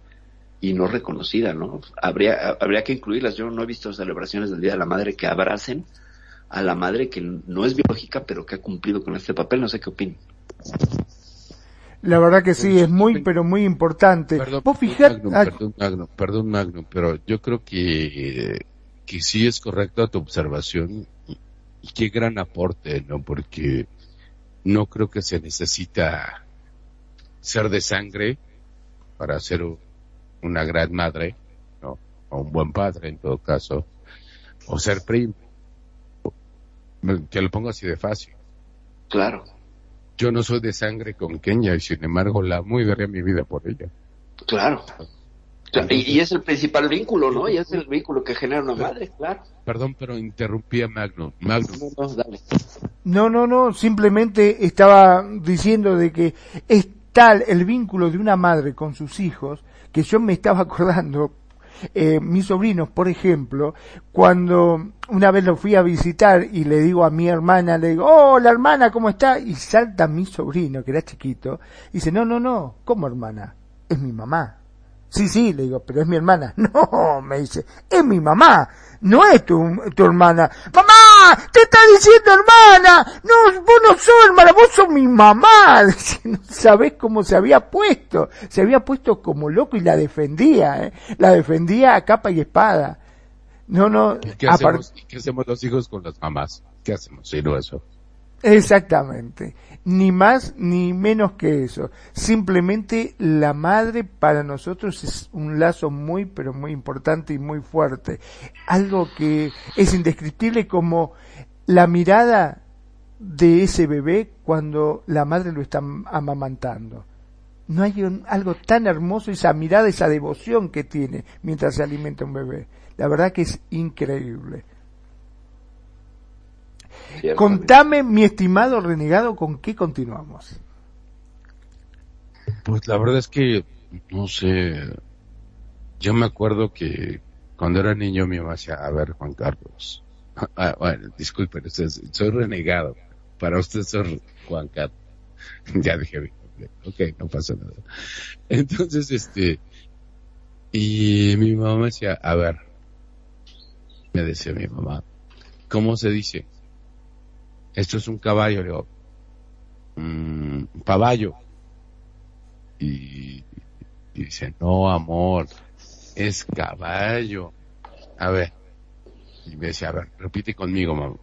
y no reconocida, ¿no? Habría, habría que incluirlas. Yo no he visto celebraciones del Día de la Madre que abracen a la madre que no es biológica, pero que ha cumplido con este papel. No sé qué opinan. La verdad que sí, es muy, pero muy importante. Perdón, Vos fijate, Magnum, perdón, Magnum, perdón, Magnum, pero yo creo que, que sí es correcta tu observación y, y qué gran aporte, ¿no? Porque no creo que se necesita ser de sangre para ser u- una gran madre, ¿no? O un buen padre en todo caso, o ser primo. Que lo pongo así de fácil. Claro, Yo no soy de sangre con Kenia y sin embargo la amo y daría mi vida por ella. claro. Y, y es el principal vínculo, ¿no? Y es el vínculo que genera una madre, claro. Perdón, pero interrumpí a Magnum. Magnum, No, no, dale. No, no, no, simplemente estaba diciendo de que es tal el vínculo de una madre con sus hijos que yo me estaba [LAUGHS] acordando, eh, mis sobrinos, por ejemplo, cuando una vez lo fui a visitar y le digo a mi hermana, le digo, oh, la hermana, ¿cómo está? Y salta mi sobrino, que era chiquito, y dice, no, no, no, ¿cómo hermana? Es mi mamá. Sí, sí, le digo, pero es mi hermana. [LAUGHS] No, me dice, es mi mamá, no es tu, tu hermana. ¡Mamá! ¡Te está diciendo hermana! No, vos no sos hermana, vos sos mi mamá. [LAUGHS] No sabés cómo se había puesto. Se había puesto como loco y la defendía, ¿eh? La defendía a capa y espada. No, no, ¿y qué, apar- hacemos, y qué hacemos los hijos con las mamás? ¿Qué hacemos? Si no eso. Exactamente. Ni más ni menos que eso. Simplemente la madre para nosotros es un lazo muy, pero muy importante y muy fuerte. Algo que es indescriptible como la mirada de ese bebé cuando la madre lo está amamantando. No hay algo tan hermoso esa mirada, esa devoción que tiene mientras se alimenta un bebé. La verdad que es increíble. Cierto. Contame, mi estimado renegado, con qué continuamos. Pues la verdad es que, no sé, yo me acuerdo que cuando era niño mi mamá decía, a ver Juan Carlos, [LAUGHS] ah, bueno, disculpen, ustedes, soy renegado, para ustedes soy Juan Carlos, [LAUGHS] ya dije bien, ok, no pasa nada. Entonces, este, y mi mamá me decía, a ver, me decía mi mamá, ¿cómo se dice? Esto es un caballo, le digo, "Mm, caballo. Y, y dice, no, amor, es caballo. A ver. Y me decía, a ver, repite conmigo, mamá.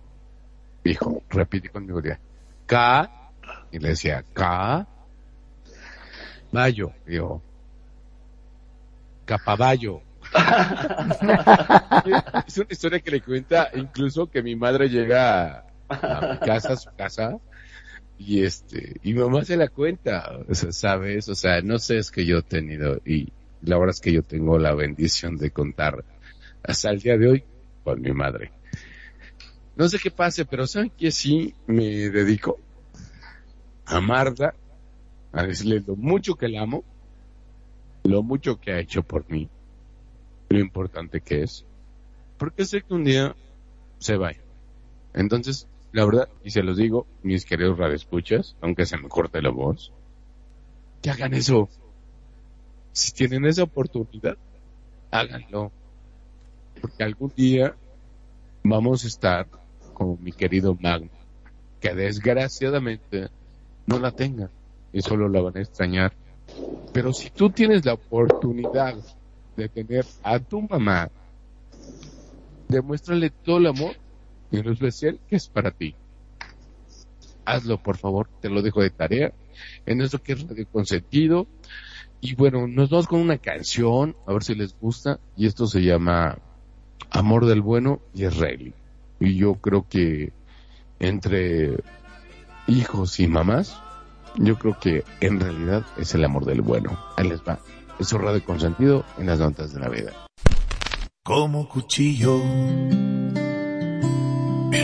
Dijo, repite conmigo. Decía, K. Y le decía, K. Bayo. Digo, capaballo. [LAUGHS] es una historia que le cuenta incluso que mi madre llega a, mi casa, a su casa, y este, y mamá se la cuenta, o sea, sabes, o sea, no sé, es que yo he tenido, y la verdad es que yo tengo la bendición de contar hasta el día de hoy con mi madre. No sé qué pase, pero saben que sí me dedico a amarla, a decirle lo mucho que la amo, lo mucho que ha hecho por mí, lo importante que es, porque sé que un día se va. Entonces, la verdad, y se los digo, mis queridos radioescuchas, aunque se me corte la voz, que hagan eso. Si tienen esa oportunidad, háganlo. Porque algún día vamos a estar con mi querido Magno, que desgraciadamente no la tengan y solo la van a extrañar. Pero si tú tienes la oportunidad de tener a tu mamá, demuéstrale todo el amor y lo especial que es para ti. Hazlo, por favor, te lo dejo de tarea. En eso que es Radio Consentido. Y bueno, nos vamos con una canción, a ver si les gusta. Y esto se llama Amor del Bueno y es Rayleigh. Y yo creo que entre hijos y mamás, yo creo que en realidad es el amor del bueno. Ahí les va. Eso Radio Consentido en las notas de la vida. como cuchillo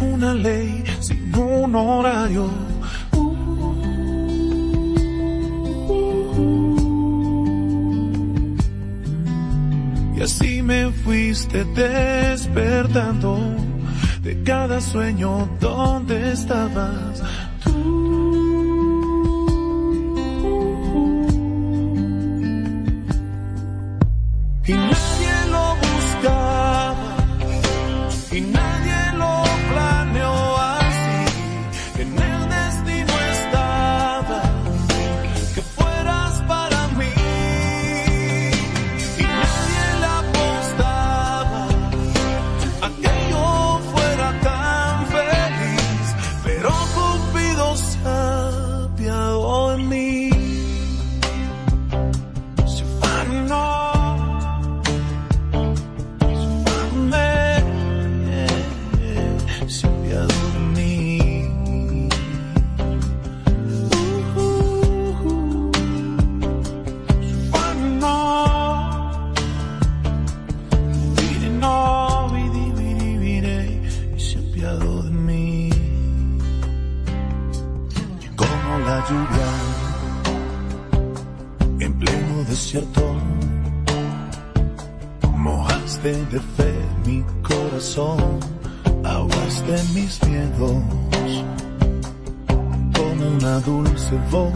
una ley, sin un horario. Y así me fuiste despertando de cada sueño donde estabas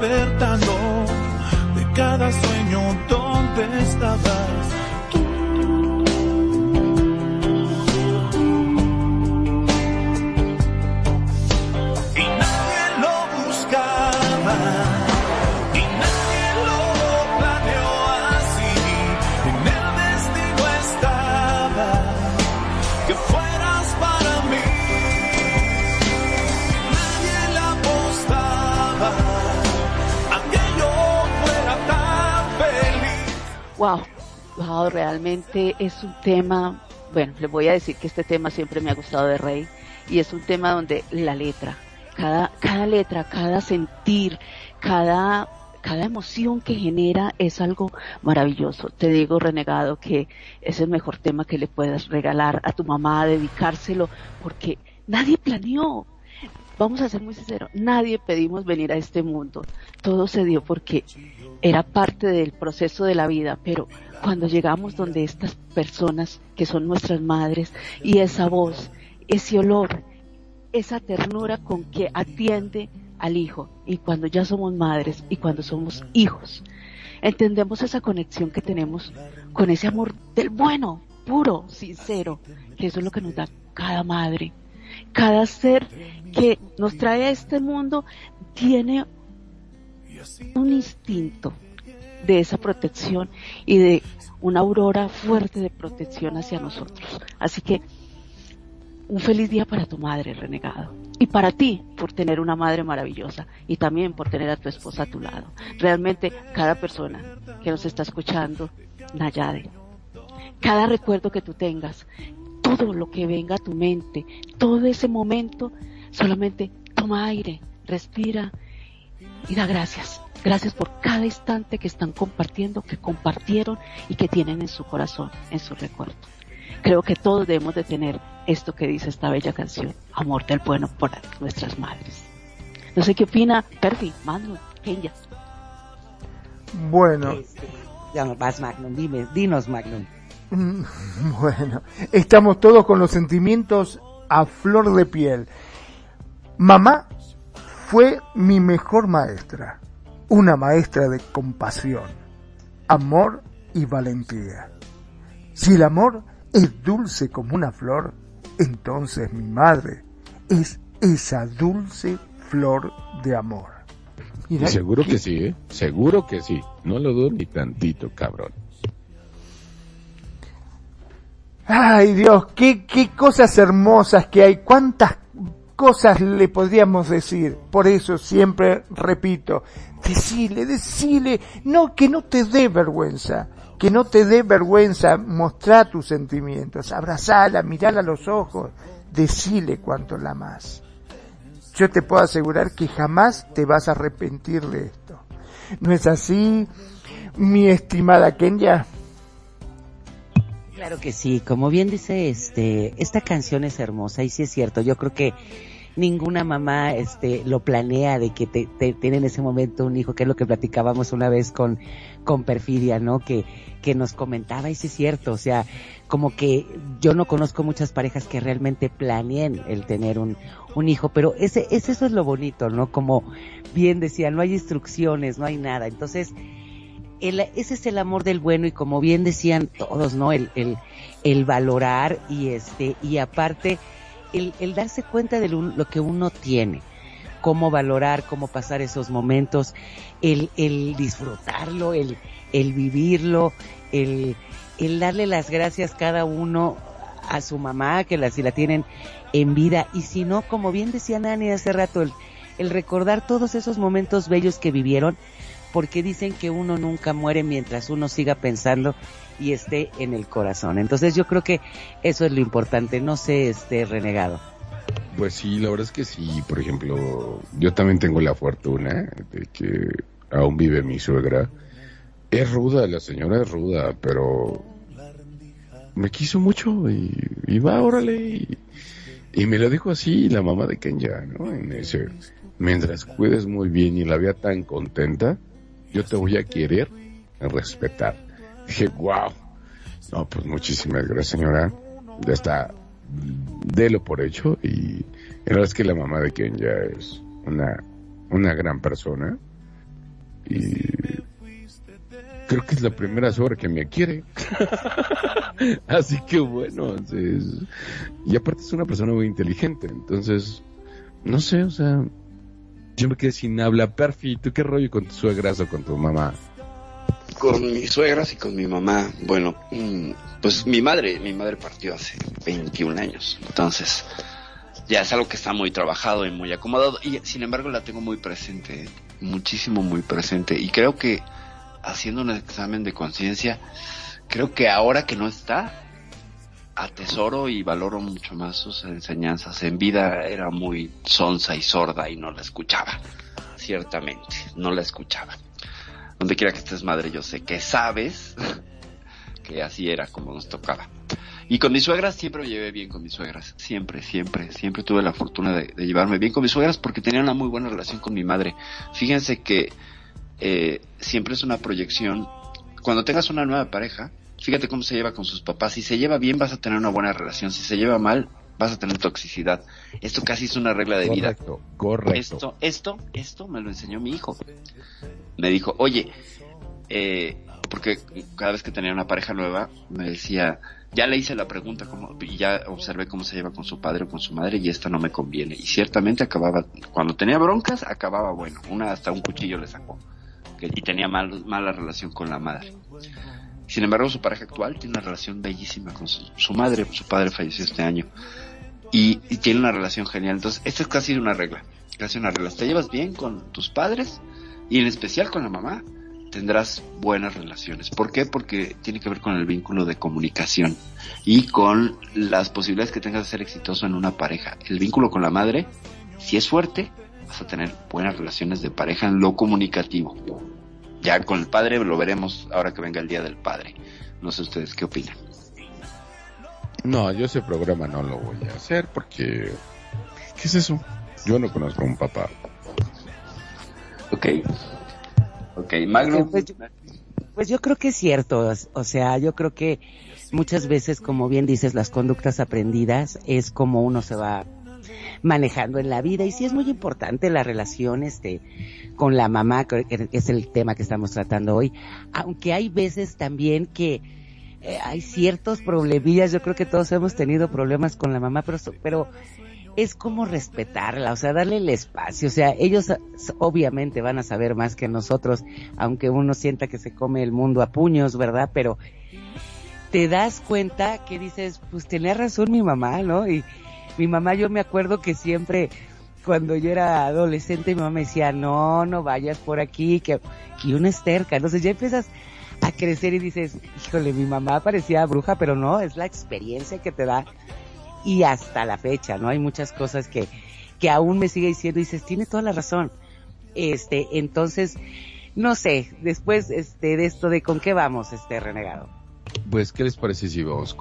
despertando de cada sueño donde estabas. Wow, wow, realmente es un tema, bueno, les voy a decir que este tema siempre me ha gustado de Rey y es un tema donde la letra, cada, cada letra, cada sentir, cada, cada emoción que genera es algo maravilloso. Te digo, renegado, que es el mejor tema que le puedas regalar a tu mamá, dedicárselo, porque nadie planeó. Vamos a ser muy sinceros, nadie pedimos venir a este mundo. Todo se dio porque era parte del proceso de la vida, pero cuando llegamos donde estas personas que son nuestras madres y esa voz, ese olor, esa ternura con que atiende al hijo y cuando ya somos madres y cuando somos hijos, entendemos esa conexión que tenemos con ese amor del bueno, puro, sincero, que eso es lo que nos da cada madre. Cada ser que nos trae a este mundo tiene un instinto de esa protección y de una aurora fuerte de protección hacia nosotros. Así que un feliz día para tu madre, renegado. Y para ti, por tener una madre maravillosa. Y también por tener a tu esposa a tu lado. Realmente, cada persona que nos está escuchando, Nayade, cada recuerdo que tú tengas, todo lo que venga a tu mente, todo ese momento, solamente toma aire, respira y da gracias. Gracias por cada instante que están compartiendo, que compartieron y que tienen en su corazón, en su recuerdo. Creo que todos debemos de tener esto que dice esta bella canción, amor del bueno por nuestras madres. No sé qué opina Perfi, Magnum, Kenya. Bueno, Ya vas, Magnum, dime, dinos, Magnum. [LAUGHS] Bueno, estamos todos con los sentimientos a flor de piel. Mamá fue mi mejor maestra, una maestra de compasión, amor y valentía. Si el amor es dulce como una flor, entonces mi madre es esa dulce flor de amor. Y seguro que sí, ¿eh? Seguro que sí. No lo dudo ni tantito, cabrón. Ay Dios, qué, qué cosas hermosas que hay, cuántas cosas le podríamos decir. Por eso siempre repito, decile, decile, no, que no te dé vergüenza, que no te dé vergüenza mostrar tus sentimientos, abrazala, mirala a los ojos, decile cuánto la amas. Yo te puedo asegurar que jamás te vas a arrepentir de esto. ¿No es así, mi estimada Kenya? Claro que sí, como bien dice este, esta canción es hermosa y sí es cierto, yo creo que ninguna mamá este lo planea de que te, te tiene en ese momento un hijo, que es lo que platicábamos una vez con, con Perfidia, ¿no? Que, que nos comentaba y sí es cierto, o sea, como que yo no conozco muchas parejas que realmente planeen el tener un, un hijo, pero ese, ese eso es lo bonito, ¿no? Como bien decía, no hay instrucciones, no hay nada, entonces, el, ese es el amor del bueno y como bien decían todos, ¿no? El, el, el valorar y este, y aparte, el, el darse cuenta de lo, que uno tiene, cómo valorar, cómo pasar esos momentos, el, el disfrutarlo, el, el vivirlo, el, el darle las gracias cada uno a su mamá, que la, si la tienen en vida, y si no, como bien decía Nani hace rato, el, el recordar todos esos momentos bellos que vivieron, porque dicen que uno nunca muere mientras uno siga pensando y esté en el corazón. Entonces yo creo que eso es lo importante, no se esté renegado. Pues sí, la verdad es que sí. Por ejemplo, yo también tengo la fortuna de que aún vive mi suegra. Es ruda, la señora es ruda, pero me quiso mucho y, va, órale. Y, y, me lo dijo así la mamá de Kenya, ¿no? En ese, mientras cuides muy bien y la vea tan contenta, yo te voy a querer, respetar. Dije, wow. No, pues muchísimas gracias, señora. Ya está, délo por hecho. Y la verdad es que la mamá de Ken ya es una, una gran persona. Y creo que es la primera suegra que me quiere. [LAUGHS] Así que bueno, entonces, y aparte es una persona muy inteligente. Entonces, no sé, o sea, yo me quedé sin habla. Perfi, ¿tú qué rollo con tu suegras o con tu mamá? Con mis suegras y con mi mamá, bueno, pues mi madre, mi madre partió hace 21 años, entonces ya es algo que está muy trabajado y muy acomodado y sin embargo la tengo muy presente, muchísimo muy presente y creo que haciendo un examen de conciencia, creo que ahora que no está, atesoro y valoro mucho más sus enseñanzas. En vida era muy sonsa y sorda y no la escuchaba, ciertamente, no la escuchaba. Donde quiera que estés madre, yo sé que sabes [LAUGHS] que así era como nos tocaba. Y con mis suegras siempre me llevé bien con mis suegras, siempre, siempre, siempre tuve la fortuna de, llevarme bien con mis suegras porque tenía una muy buena relación con mi madre. Fíjense que eh, siempre es una proyección. Cuando tengas una nueva pareja, fíjate cómo se lleva con sus papás. Si se lleva bien, vas a tener una buena relación. Si se lleva mal, vas a tener toxicidad. Esto casi es una regla de correcto, vida. Correcto. Esto, esto, esto me lo enseñó mi hijo. Me dijo, oye, eh, porque cada vez que tenía una pareja nueva, me decía, ya le hice la pregunta como, y ya observé cómo se lleva con su padre o con su madre y esta no me conviene. Y ciertamente acababa, cuando tenía broncas, acababa bueno. Una hasta un cuchillo le sacó. Y tenía mal, mala relación con la madre. Sin embargo, su pareja actual tiene una relación bellísima con su, madre. Su padre falleció este año. Y, tiene una relación genial. Entonces, esta es casi una regla. Casi una regla. Te llevas bien con tus padres y en especial con la mamá. Tendrás buenas relaciones. ¿Por qué? Porque tiene que ver con el vínculo de comunicación y con las posibilidades que tengas de ser exitoso en una pareja. El vínculo con la madre, si es fuerte, vas a tener buenas relaciones de pareja en lo comunicativo. Ya con el padre lo veremos ahora que venga el día del padre. No sé ustedes qué opinan. No, yo ese programa no lo voy a hacer porque... ¿Qué es eso? Yo no conozco a un papá. Ok. Ok, Magno. Pues yo, pues yo creo que es cierto. O sea, yo creo que muchas veces, como bien dices, las conductas aprendidas es como uno se va manejando en la vida y sí es muy importante la relación este con la mamá que es el tema que estamos tratando hoy aunque hay veces también que eh, hay ciertos problemillas yo creo que todos hemos tenido problemas con la mamá pero pero es como respetarla, o sea, darle el espacio, o sea, ellos obviamente van a saber más que nosotros, aunque uno sienta que se come el mundo a puños, ¿verdad? Pero te das cuenta que dices, pues tenía razón mi mamá, ¿no? Y mi mamá, yo me acuerdo que siempre, cuando yo era adolescente, mi mamá me decía, no, no vayas por aquí, que, que uno es terca. Entonces ya empiezas a crecer y dices, híjole, mi mamá parecía bruja, pero no, es la experiencia que te da. Y hasta la fecha, ¿no? Hay muchas cosas que, que aún me sigue diciendo y dices, tiene toda la razón. Este, entonces, no sé, después, este, de esto de con qué vamos, este renegado. Pues, ¿qué les parece si vamos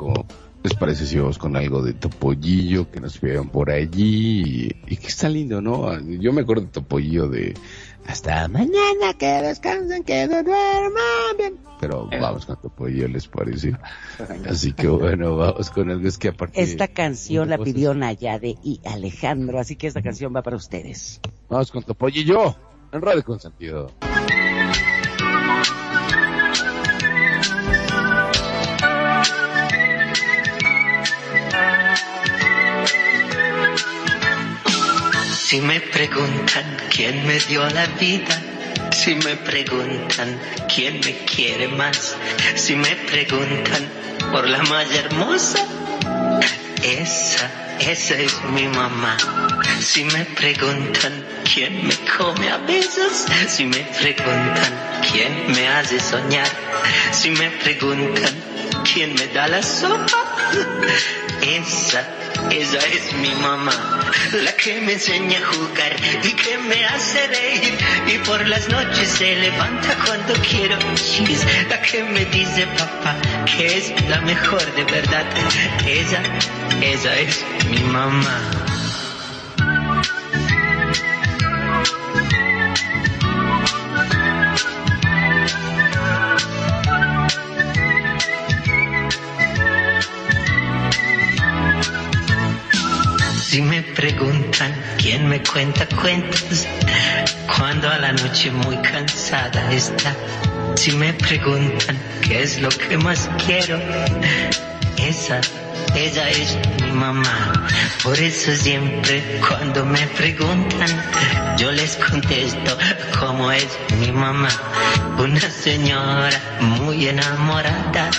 les parece si vamos con algo de Topollillo que nos pidieron por allí y, y que está lindo, ¿no? Yo me acuerdo de Topollillo de hasta mañana que descansen, que no duerman bien. Pero vamos con Topollillo, ¿les parece? Así que bueno, vamos con algo. Es que aparte... Esta canción la pidió Nayade y Alejandro, así que esta canción va para ustedes. Vamos con Topollillo en Radio Consentido. Si me preguntan quién me dio la vida, si me preguntan quién me quiere más, si me preguntan por la más hermosa, esa, esa es mi mamá. Si me preguntan quién me come a besos, si me preguntan quién me hace soñar, si me preguntan quién me da la sopa, esa, esa es mi mamá, la que me enseña a jugar y que me hace reír. Y por las noches se levanta cuando quiero. Chis, la que me dice papá que es la mejor de verdad, esa, esa es mi mamá. Si me preguntan quién me cuenta cuentos, cuando a la noche muy cansada está. Si me preguntan qué es lo que más quiero, esa, ella es mi mamá. Por eso siempre cuando me preguntan, yo les contesto cómo es mi mamá. Una señora muy enamorada.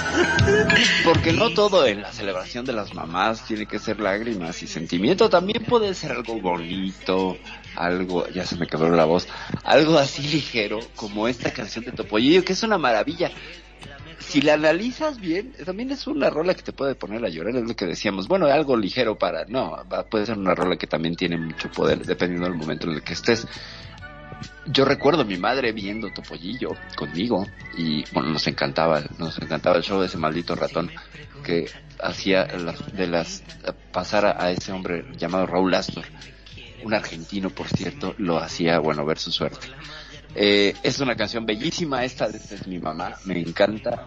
Porque no todo en la celebración de las mamás tiene que ser lágrimas y sentimiento, también puede ser algo bonito, algo, ya se me quebró la voz, algo así ligero como esta canción de Topollillo, que es una maravilla. Si la analizas bien, también es una rola que te puede poner a llorar, es lo que decíamos. Bueno, algo ligero para, no, va- puede ser una rola que también tiene mucho poder, dependiendo del momento en el que estés. Yo recuerdo a mi madre viendo Topollillo conmigo y bueno, nos encantaba, nos encantaba el show de ese maldito ratón que hacía las- de las pasar a, a ese hombre llamado Raúl Astor, un argentino por cierto, lo hacía, bueno, ver su suerte. Eh, es una canción bellísima, esta esta es mi mamá, me encanta,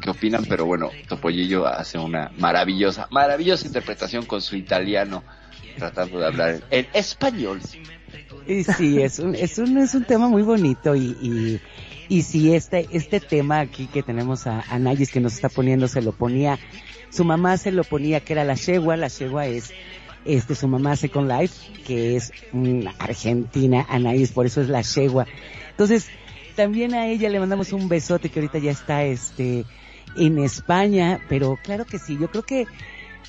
qué opinan, pero bueno, Topollillo hace una maravillosa, maravillosa interpretación con su italiano, tratando de hablar en español. Y sí, es un, es un, es un tema muy bonito y, y, y sí, este, este tema aquí que tenemos a, a Nayis que nos está poniendo, se lo ponía, su mamá se lo ponía que era la Shegua, la Shegua es, este, su mamá Second Life, que es una argentina, Anaís, por eso es la Shegua. Entonces, también a ella le mandamos un besote que ahorita ya está, este, en España, pero claro que sí, yo creo que,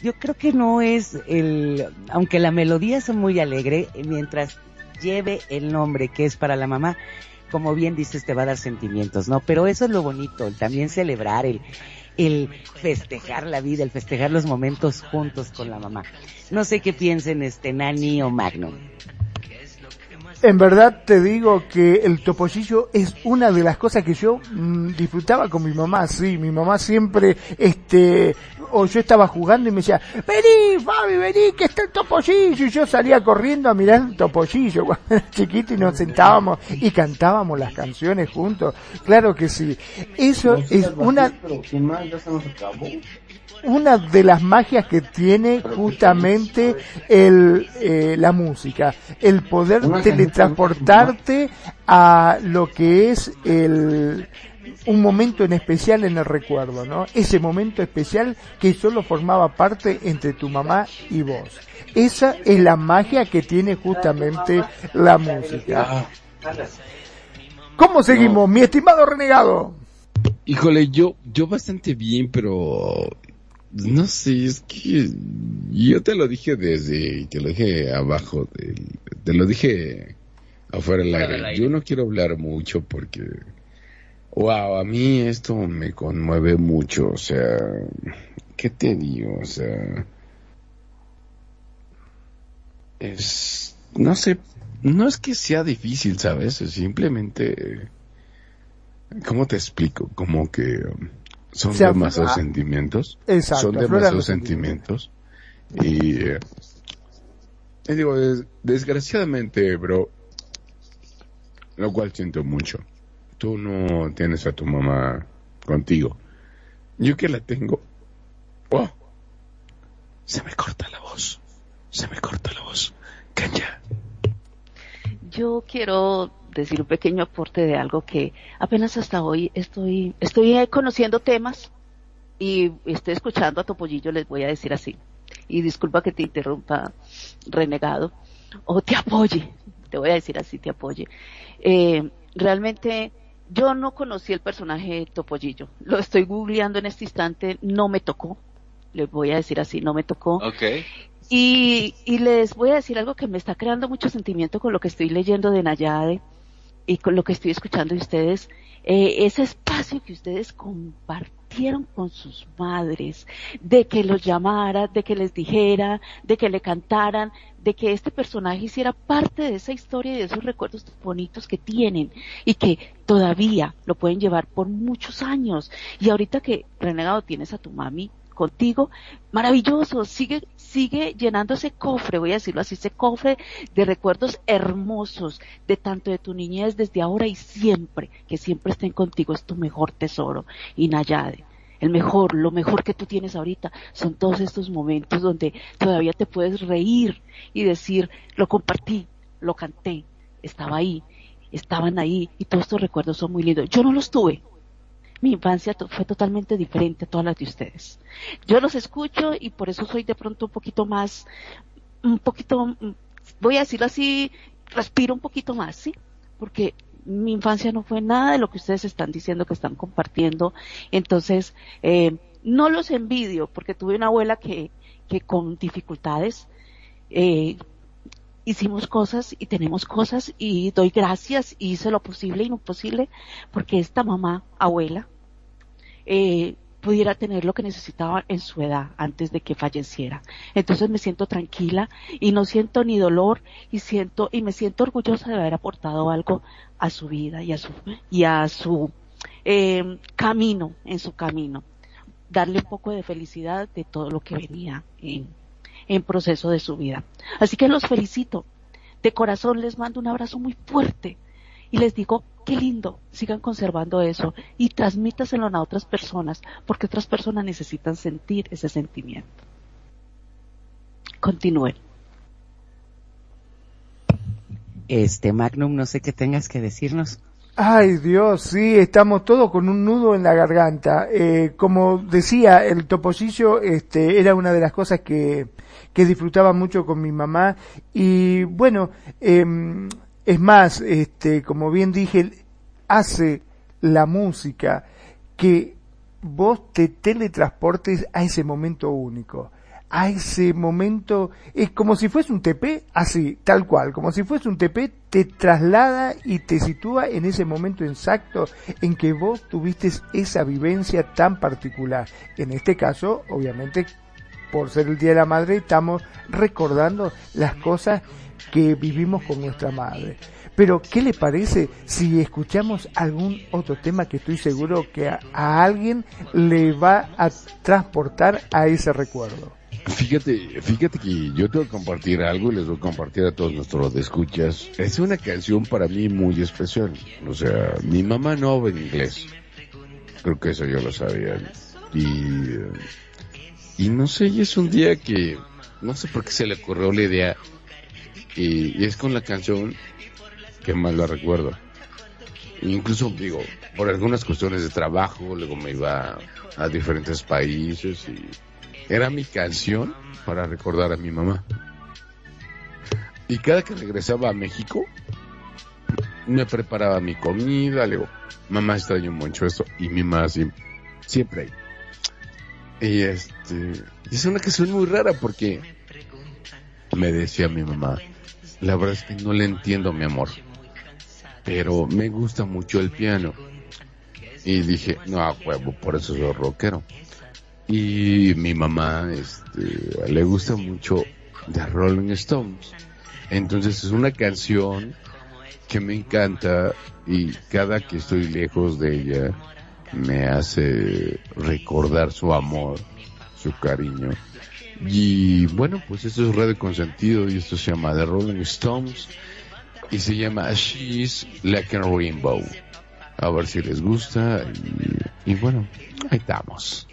yo creo que no es el, aunque la melodía es muy alegre, mientras lleve el nombre que es para la mamá, como bien dices, te va a dar sentimientos, ¿no? Pero eso es lo bonito, también celebrar, el, el festejar la vida, el festejar los momentos juntos con la mamá. No sé qué piensen este Nani o Magnum. En verdad te digo que el topollillo es una de las cosas que yo mm, disfrutaba con mi mamá, sí, mi mamá siempre, este, o yo estaba jugando y me decía, vení Fabi, vení, que está el topollillo, y yo salía corriendo a mirar el topollillo [LAUGHS] cuando era chiquito y nos sentábamos y cantábamos las canciones juntos, claro que sí, eso es una, una de las magias que tiene justamente el, eh, la música, el poder teletransportarte a lo que es el un momento en especial en el recuerdo, ¿no? Ese momento especial que solo formaba parte entre tu mamá y vos. Esa es la magia que tiene justamente la música. ¿Cómo seguimos, mi estimado renegado? Híjole, yo, yo bastante bien, pero no sé, es que yo te lo dije desde, te lo dije abajo, te lo dije afuera del aire. Yo no quiero hablar mucho porque, wow, a mí esto me conmueve mucho, o sea, ¿qué te digo? O sea, es, no sé, no es que sea difícil, ¿sabes? Es simplemente, ¿cómo te explico? Como que son demasiados sentimientos. son demasiados sentimientos. Y, eh, digo, desgraciadamente, bro, lo cual siento mucho. Tú no tienes a tu mamá contigo. Yo que la tengo. Oh, se me corta la voz. Se me corta la voz. Calla. Yo quiero decir un pequeño aporte de algo que apenas hasta hoy estoy, estoy conociendo temas y estoy escuchando a Topollillo, les voy a decir así. Y disculpa que te interrumpa, renegado, o te apoye, te voy a decir así, te apoye. Eh, realmente yo no conocí el personaje Topollillo, lo estoy googleando en este instante, no me tocó, les voy a decir así, no me tocó. Okay. Y, y les voy a decir algo que me está creando mucho sentimiento con lo que estoy leyendo de Nayade y con lo que estoy escuchando de ustedes, eh, ese espacio que ustedes compartieron con sus madres, de que los llamara, de que les dijera, de que le cantaran, de que este personaje hiciera parte de esa historia y de esos recuerdos bonitos que tienen y que todavía lo pueden llevar por muchos años. Y ahorita que renegado tienes a tu mami contigo, maravilloso, sigue, sigue llenando ese cofre, voy a decirlo así, ese cofre de recuerdos hermosos, de tanto de tu niñez desde ahora y siempre, que siempre estén contigo, es tu mejor tesoro. Y Nayade, el mejor, lo mejor que tú tienes ahorita son todos estos momentos donde todavía te puedes reír y decir, lo compartí, lo canté, estaba ahí, estaban ahí y todos estos recuerdos son muy lindos. Yo no los tuve, mi infancia fue totalmente diferente a todas las de ustedes. Yo los escucho y por eso soy de pronto un poquito más, un poquito, voy a decirlo así, respiro un poquito más, ¿sí? Porque mi infancia no fue nada de lo que ustedes están diciendo que están compartiendo. Entonces, eh, no los envidio porque tuve una abuela que, que con dificultades, eh, hicimos cosas y tenemos cosas y doy gracias y hice lo posible y no posible porque esta mamá, abuela, eh, pudiera tener lo que necesitaba en su edad antes de que falleciera. Entonces me siento tranquila y no siento ni dolor y siento y me siento orgullosa de haber aportado algo a su vida y a su y a su eh, camino en su camino, darle un poco de felicidad de todo lo que venía en, en proceso de su vida. Así que los felicito. De corazón les mando un abrazo muy fuerte y les digo, qué lindo, sigan conservando eso y transmítaselo a otras personas, porque otras personas necesitan sentir ese sentimiento. Continúen. Este Magnum, no sé qué tengas que decirnos. Ay Dios, sí, estamos todos con un nudo en la garganta. Eh, como decía, el topollillo este, era una de las cosas que, que disfrutaba mucho con mi mamá y bueno, eh, es más, este, como bien dije, hace la música que vos te teletransportes a ese momento único, a ese momento, es como si fuese un TP, así, tal cual, como si fuese un TP, te traslada y te sitúa en ese momento exacto en que vos tuviste esa vivencia tan particular. En este caso, obviamente, por ser el Día de la Madre, estamos recordando las cosas que vivimos con nuestra madre. Pero, ¿qué le parece si escuchamos algún otro tema que estoy seguro que a, alguien le va a transportar a ese recuerdo? Fíjate, fíjate que yo tengo que compartir algo y les voy a compartir a todos nuestros escuchas. Es una canción para mí muy especial. O sea, mi mamá no habla inglés. Creo que eso yo lo sabía. Y, y no sé, y es un día que no sé por qué se le ocurrió la idea y, es con la canción que más la recuerdo. Incluso, digo, por algunas cuestiones de trabajo, luego me iba a diferentes países y era mi canción para recordar a mi mamá. Y cada que regresaba a México, me preparaba mi comida, luego mamá extraño mucho esto y mi mamá siempre, ahí. Y este, es una canción muy rara porque me decía mi mamá, la verdad es que no le entiendo mi amor, pero me gusta mucho el piano. Y dije, no, huevo, por eso soy rockero. Y mi mamá, este, le gusta mucho The Rolling Stones. Entonces es una canción que me encanta y cada que estoy lejos de ella me hace recordar su amor, su cariño. Y bueno, pues esto es Radio Consentido y esto se llama The Rolling Stones y se llama She's Like a Rainbow. A ver si les gusta y, y bueno, ahí estamos.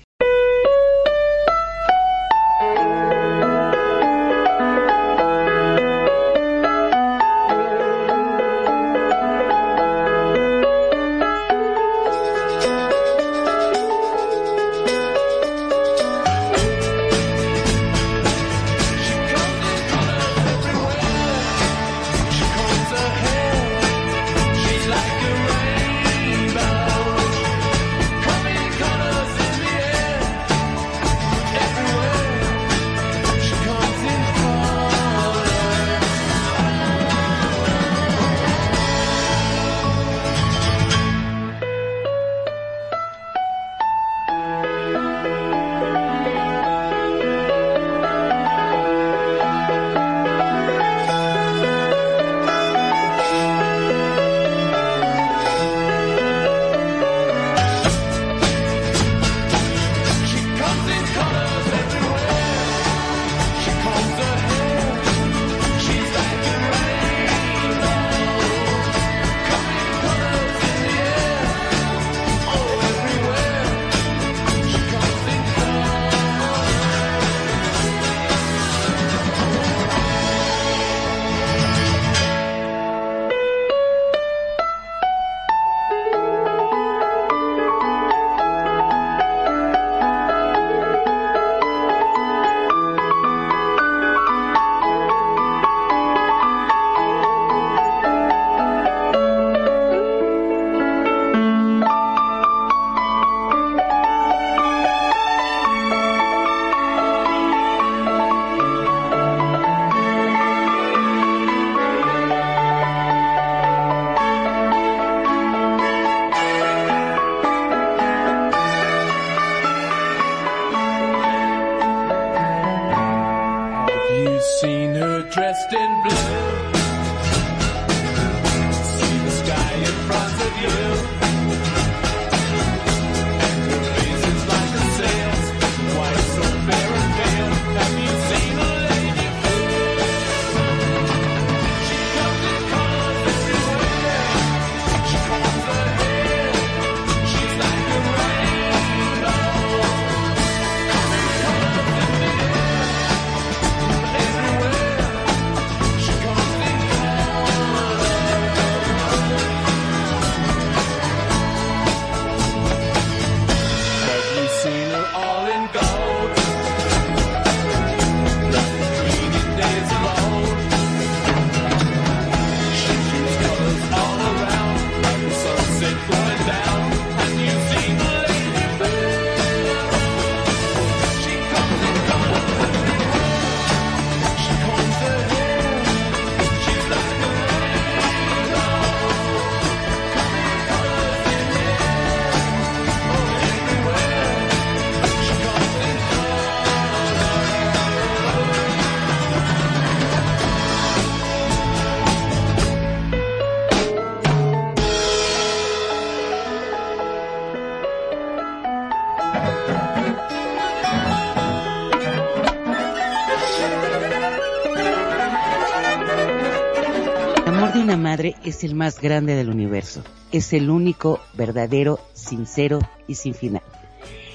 Es el más grande del universo. Es el único, verdadero, sincero y sin final.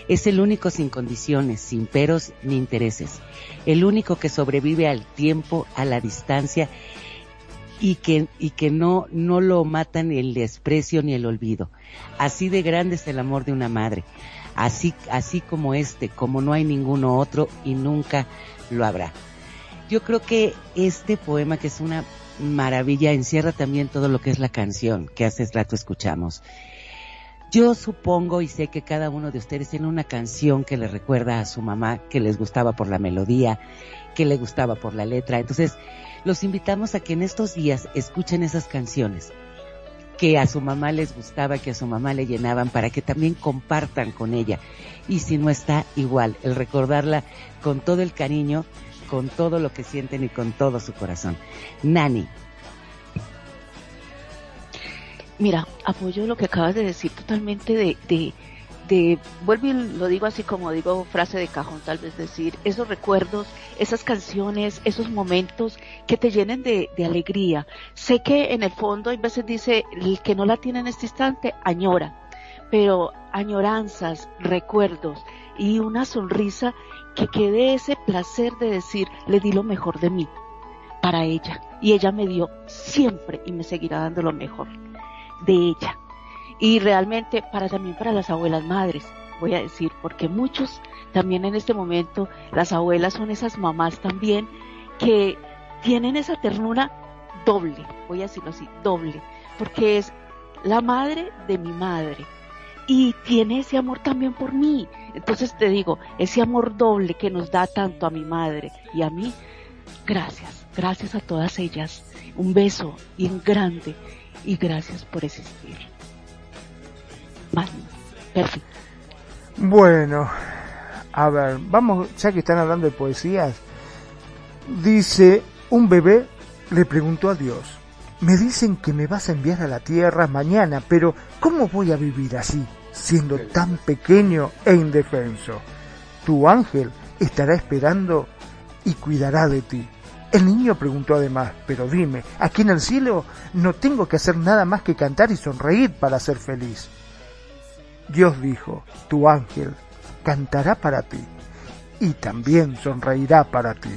Es el único sin condiciones, sin peros ni intereses. El único que sobrevive al tiempo, a la distancia y que, y que no, no lo matan el desprecio ni el olvido. Así de grande es el amor de una madre. Así, así como este, como no hay ninguno otro y nunca lo habrá. Yo creo que este poema, que es una, maravilla encierra también todo lo que es la canción que hace rato escuchamos. Yo supongo y sé que cada uno de ustedes tiene una canción que le recuerda a su mamá, que les gustaba por la melodía, que le gustaba por la letra. Entonces, los invitamos a que en estos días escuchen esas canciones que a su mamá les gustaba, que a su mamá le llenaban, para que también compartan con ella. Y si no está igual, el recordarla con todo el cariño, con todo lo que sienten y con todo su corazón. Nani, Mira, apoyo lo que acabas de decir totalmente de, de, de, vuelvo y lo digo así como digo frase de cajón, tal vez decir, esos recuerdos, esas canciones, esos momentos que te llenen de, alegría. Sé que en el fondo hay veces dice, el que no la tiene en este instante, añora, pero añoranzas, recuerdos y una sonrisa que quede ese placer de decir, le di lo mejor de mí para ella y ella me dio siempre y me seguirá dando lo mejor de ella. Y realmente para también para las abuelas madres, voy a decir, porque muchos también en este momento, las abuelas son esas mamás también que tienen esa ternura doble, voy a decirlo así, doble, porque es la madre de mi madre y tiene ese amor también por mí. Entonces te digo, ese amor doble que nos da tanto a mi madre y a mí, gracias, gracias a todas ellas. Un beso bien grande y gracias por existir. Perfecto. Bueno, a ver, vamos, ya que están hablando de poesías, dice, un bebé le preguntó a Dios, me dicen que me vas a enviar a la tierra mañana, pero ¿cómo voy a vivir así, siendo tan pequeño e indefenso? Tu ángel estará esperando y cuidará de ti. El niño preguntó además, pero dime, aquí en el cielo no tengo que hacer nada más que cantar y sonreír para ser feliz. Dios dijo, tu ángel cantará para ti y también sonreirá para ti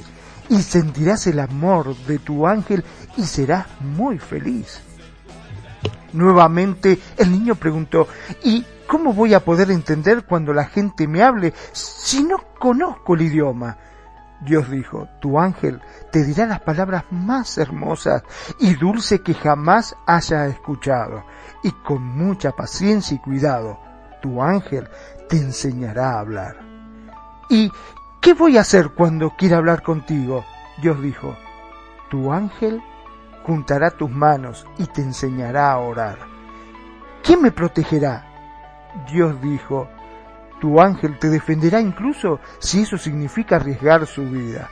y sentirás el amor de tu ángel y serás muy feliz. Nuevamente el niño preguntó, ¿y cómo voy a poder entender cuando la gente me hable si no conozco el idioma? Dios dijo, tu ángel te dirá las palabras más hermosas y dulces que jamás haya escuchado, y con mucha paciencia y cuidado, tu ángel te enseñará a hablar. ¿Y qué voy a hacer cuando quiera hablar contigo? Dios dijo, tu ángel juntará tus manos y te enseñará a orar. ¿Quién me protegerá? Dios dijo, tu ángel te defenderá incluso si eso significa arriesgar su vida.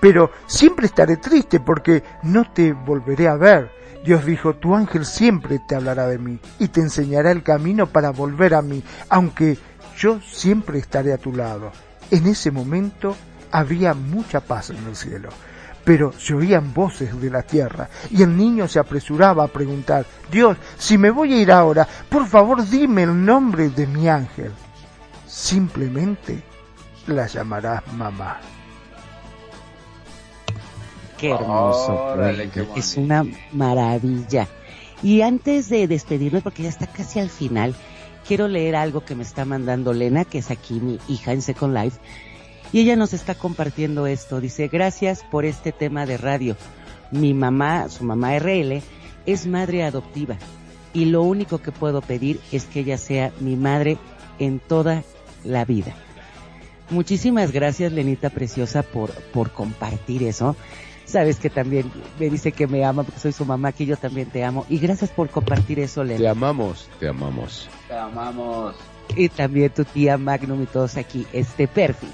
Pero siempre estaré triste porque no te volveré a ver. Dios dijo, tu ángel siempre te hablará de mí y te enseñará el camino para volver a mí, aunque yo siempre estaré a tu lado. En ese momento había mucha paz en el cielo, pero se oían voces de la tierra y el niño se apresuraba a preguntar, Dios, si me voy a ir ahora, por favor dime el nombre de mi ángel simplemente la llamarás mamá. Qué hermoso. es una maravilla. Y antes de despedirme, porque ya está casi al final, quiero leer algo que me está mandando Lena, que es aquí mi hija en Second Life. Y ella nos está compartiendo esto. Dice, gracias por este tema de radio. Mi mamá, su mamá RL, es madre adoptiva. Y lo único que puedo pedir es que ella sea mi madre en toda la vida. Muchísimas gracias, Lenita Preciosa, por, por compartir eso. Sabes que también me dice que me ama porque soy su mamá, que yo también te amo. Y gracias por compartir eso, Lenita. Te amamos, te amamos. Te amamos. Y también tu tía Magnum y todos aquí, este perfil.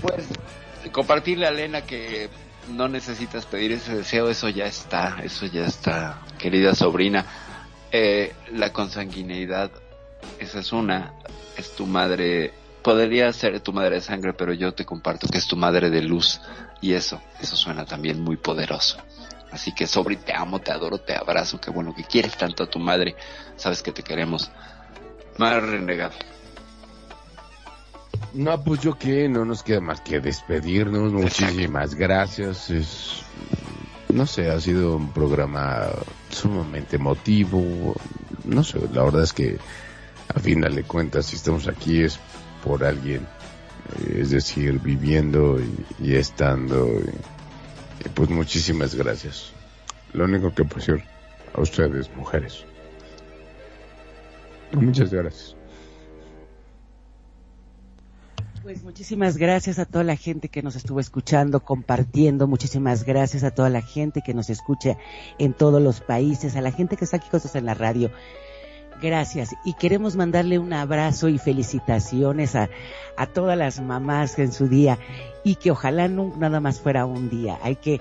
Pues compartirle a Lena que no necesitas pedir ese deseo, eso ya está, eso ya está, querida sobrina. Eh, la consanguineidad, esa es una, es tu madre, podría ser tu madre de sangre, pero yo te comparto que es tu madre de luz y eso, eso suena también muy poderoso. Así que sobre te amo, te adoro, te abrazo, qué bueno que quieres tanto a tu madre, sabes que te queremos. Madre renegado. No, pues yo qué, no nos queda más que despedirnos. Muchísimas gracias. Es, no sé, ha sido un programa sumamente emotivo. No sé, la verdad es que a final de cuentas, si estamos aquí es por alguien, eh, es decir, viviendo y, estando. Y, pues muchísimas gracias. Lo único que puedo decir a ustedes, mujeres. Muchas gracias. Pues muchísimas gracias a toda la gente que nos estuvo escuchando, compartiendo. Muchísimas gracias a toda la gente que nos escucha en todos los países, a la gente que está aquí con nosotros en la radio. Gracias. Y queremos mandarle un abrazo y felicitaciones a, a todas las mamás en su día y que ojalá no nada más fuera un día. Hay que,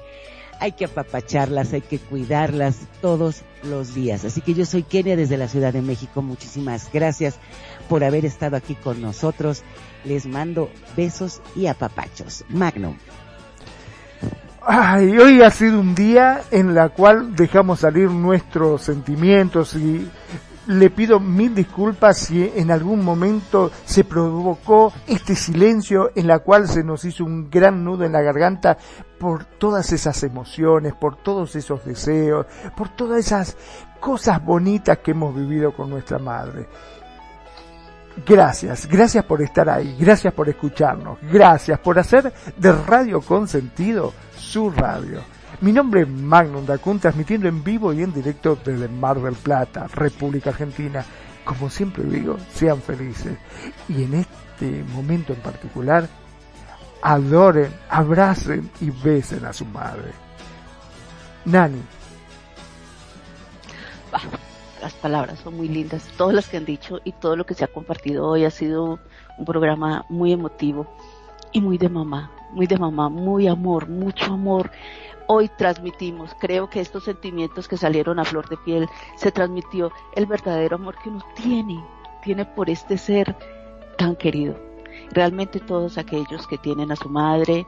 hay que apapacharlas, hay que cuidarlas todos los días. Así que yo soy Kenia desde la Ciudad de México. Muchísimas gracias por haber estado aquí con nosotros. Les mando besos y apapachos. Magnum. Ay, hoy ha sido un día en la cual dejamos salir nuestros sentimientos y le pido mil disculpas si en algún momento se provocó este silencio en la cual se nos hizo un gran nudo en la garganta por todas esas emociones, por todos esos deseos, por todas esas cosas bonitas que hemos vivido con nuestra madre. Gracias, gracias por estar ahí, gracias por escucharnos, gracias por hacer de Radio Consentido su radio. Mi nombre es Magnum Dacun, transmitiendo en vivo y en directo desde Mar del Plata, República Argentina. Como siempre digo, sean felices. Y en este momento en particular, adoren, abracen y besen a su madre. Nani. Las palabras son muy lindas, todas las que han dicho y todo lo que se ha compartido hoy ha sido un programa muy emotivo y muy de mamá, muy de mamá, muy amor, mucho amor. Hoy transmitimos, creo que estos sentimientos que salieron a flor de piel, se transmitió el verdadero amor que uno tiene, tiene por este ser tan querido. Realmente todos aquellos que tienen a su madre,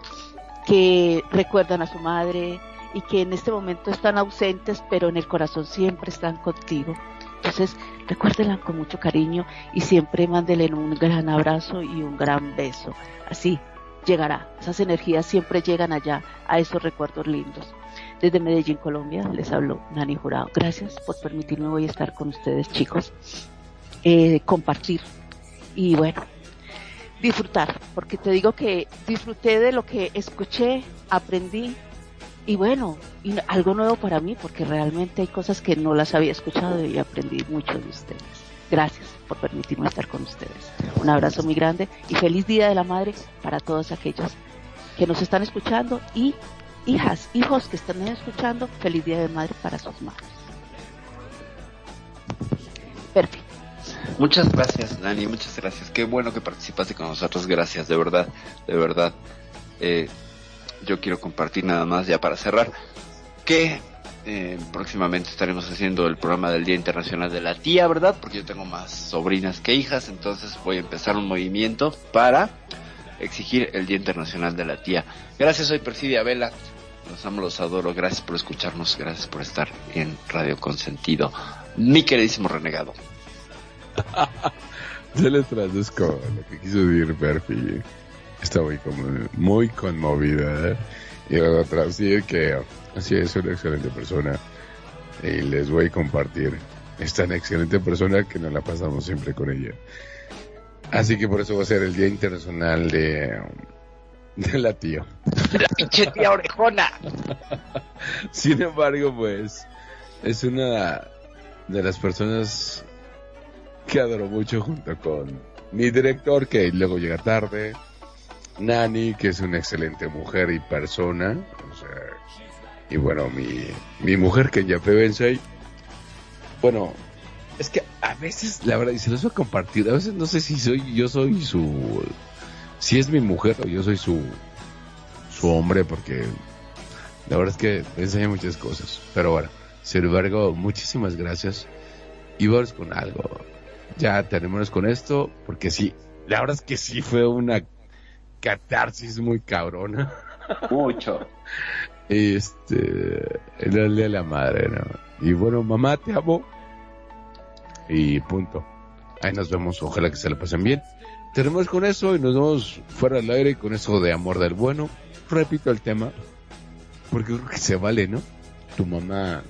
que recuerdan a su madre y que en este momento están ausentes, pero en el corazón siempre están contigo. Entonces, recuérdenla con mucho cariño y siempre mándenle un gran abrazo y un gran beso. Así llegará. Esas energías siempre llegan allá, a esos recuerdos lindos. Desde Medellín, Colombia, les hablo Nani Jurado. Gracias por permitirme hoy estar con ustedes, chicos. Eh, compartir. Y bueno, disfrutar, porque te digo que disfruté de lo que escuché, aprendí y bueno, y algo nuevo para mí, porque realmente hay cosas que no las había escuchado y aprendí mucho de ustedes. Gracias por permitirme estar con ustedes. Un abrazo muy grande y feliz Día de la Madre para todos aquellos que nos están escuchando y hijas, hijos que están escuchando, feliz Día de Madre para sus madres. Perfecto. Muchas gracias, Dani, muchas gracias. Qué bueno que participaste con nosotros, gracias, de verdad, de verdad. Eh, yo quiero compartir nada más ya para cerrar que eh, próximamente estaremos haciendo el programa del Día Internacional de la Tía, ¿verdad? Porque yo tengo más sobrinas que hijas, entonces voy a empezar un movimiento para exigir el Día Internacional de la Tía. Gracias, soy Perfidia Vela. Los amo, los adoro. Gracias por escucharnos. Gracias por estar en Radio Consentido. Mi queridísimo renegado. [LAUGHS] Yo le traduzco lo que quiso decir Perfi. Está muy, muy conmovida. ¿eh? Y luego traducir que así es una excelente persona. Y les voy a compartir. Es tan excelente persona que nos la pasamos siempre con ella. Así que por eso va a ser el Día Internacional de, de la tía. La pinche tía orejona. [LAUGHS] Sin embargo, pues, es una de las personas que adoro mucho junto con mi director, que luego llega tarde, Nani, que es una excelente mujer y persona, y bueno, mi, mi mujer, que ya Bensei, bueno, es que a veces, la verdad, y se los voy a compartir, a veces no sé si soy, yo soy su, si es mi mujer o yo soy su, su hombre, porque la verdad es que me enseña muchas cosas, pero bueno, sin muchísimas gracias. Y vamos con algo. Ya terminamos con esto, porque sí, la verdad es que sí fue una catarsis muy cabrona. [LAUGHS] Mucho. Este, el día de la madre, ¿no? Y bueno, mamá, te amo. Y punto. Ahí nos vemos, ojalá que se la pasen bien. Terminamos con eso y nos vamos fuera del aire con eso de amor del bueno. Repito el tema, porque creo que se vale, ¿no? Tu mamá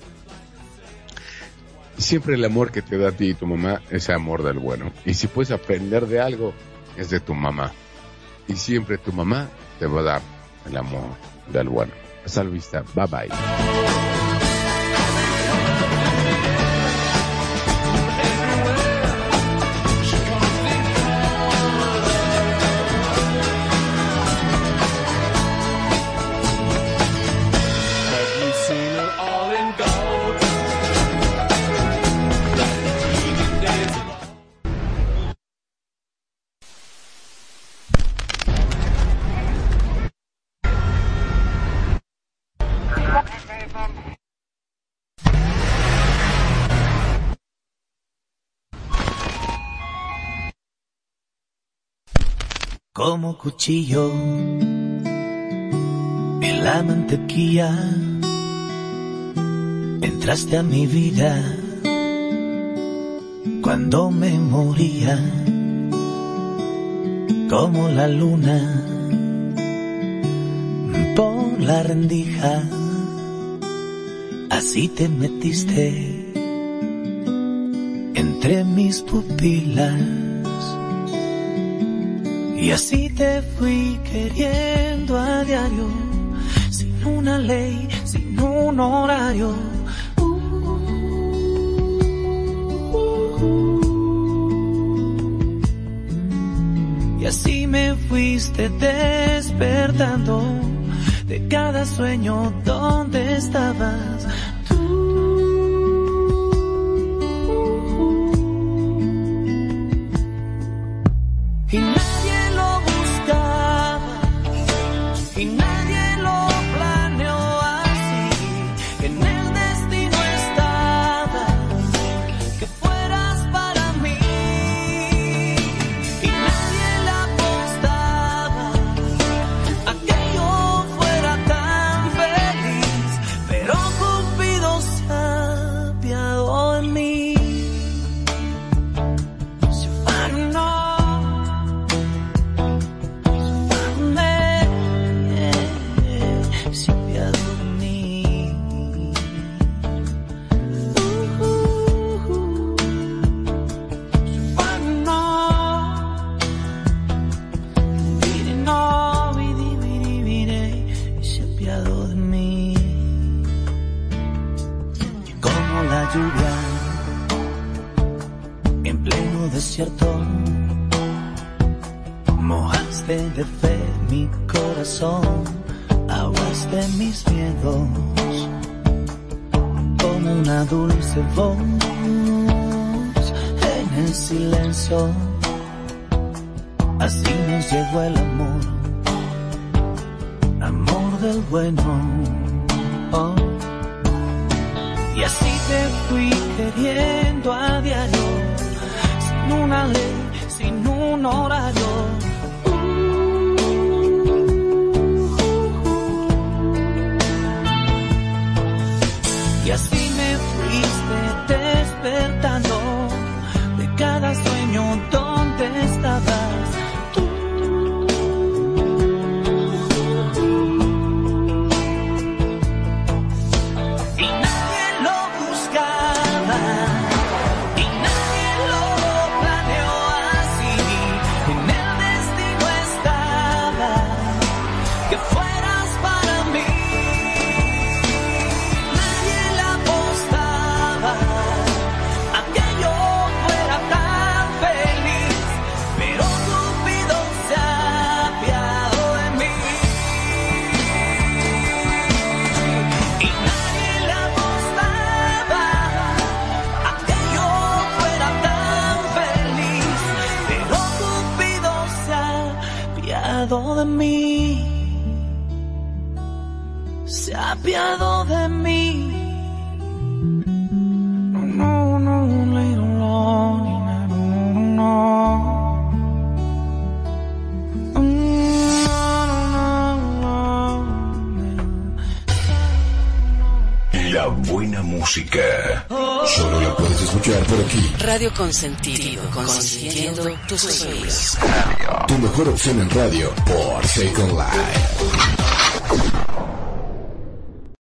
siempre el amor que te da a ti y tu mamá es amor del bueno. Y si puedes aprender de algo, es de tu mamá. Y siempre tu mamá te va a dar el amor del bueno. Hasta la vista. Bye bye. como cuchillo en la mantequilla. Entraste a mi vida cuando me moría, como la luna por la rendija. Así te metiste entre mis pupilas y así te fui queriendo a diario, sin una ley, sin un horario. Y así me fuiste despertando de cada sueño donde estabas música. Solo la puedes escuchar por aquí. Radio Consentido, consentiendo tus oídos. Tu mejor opción en radio por Second Life.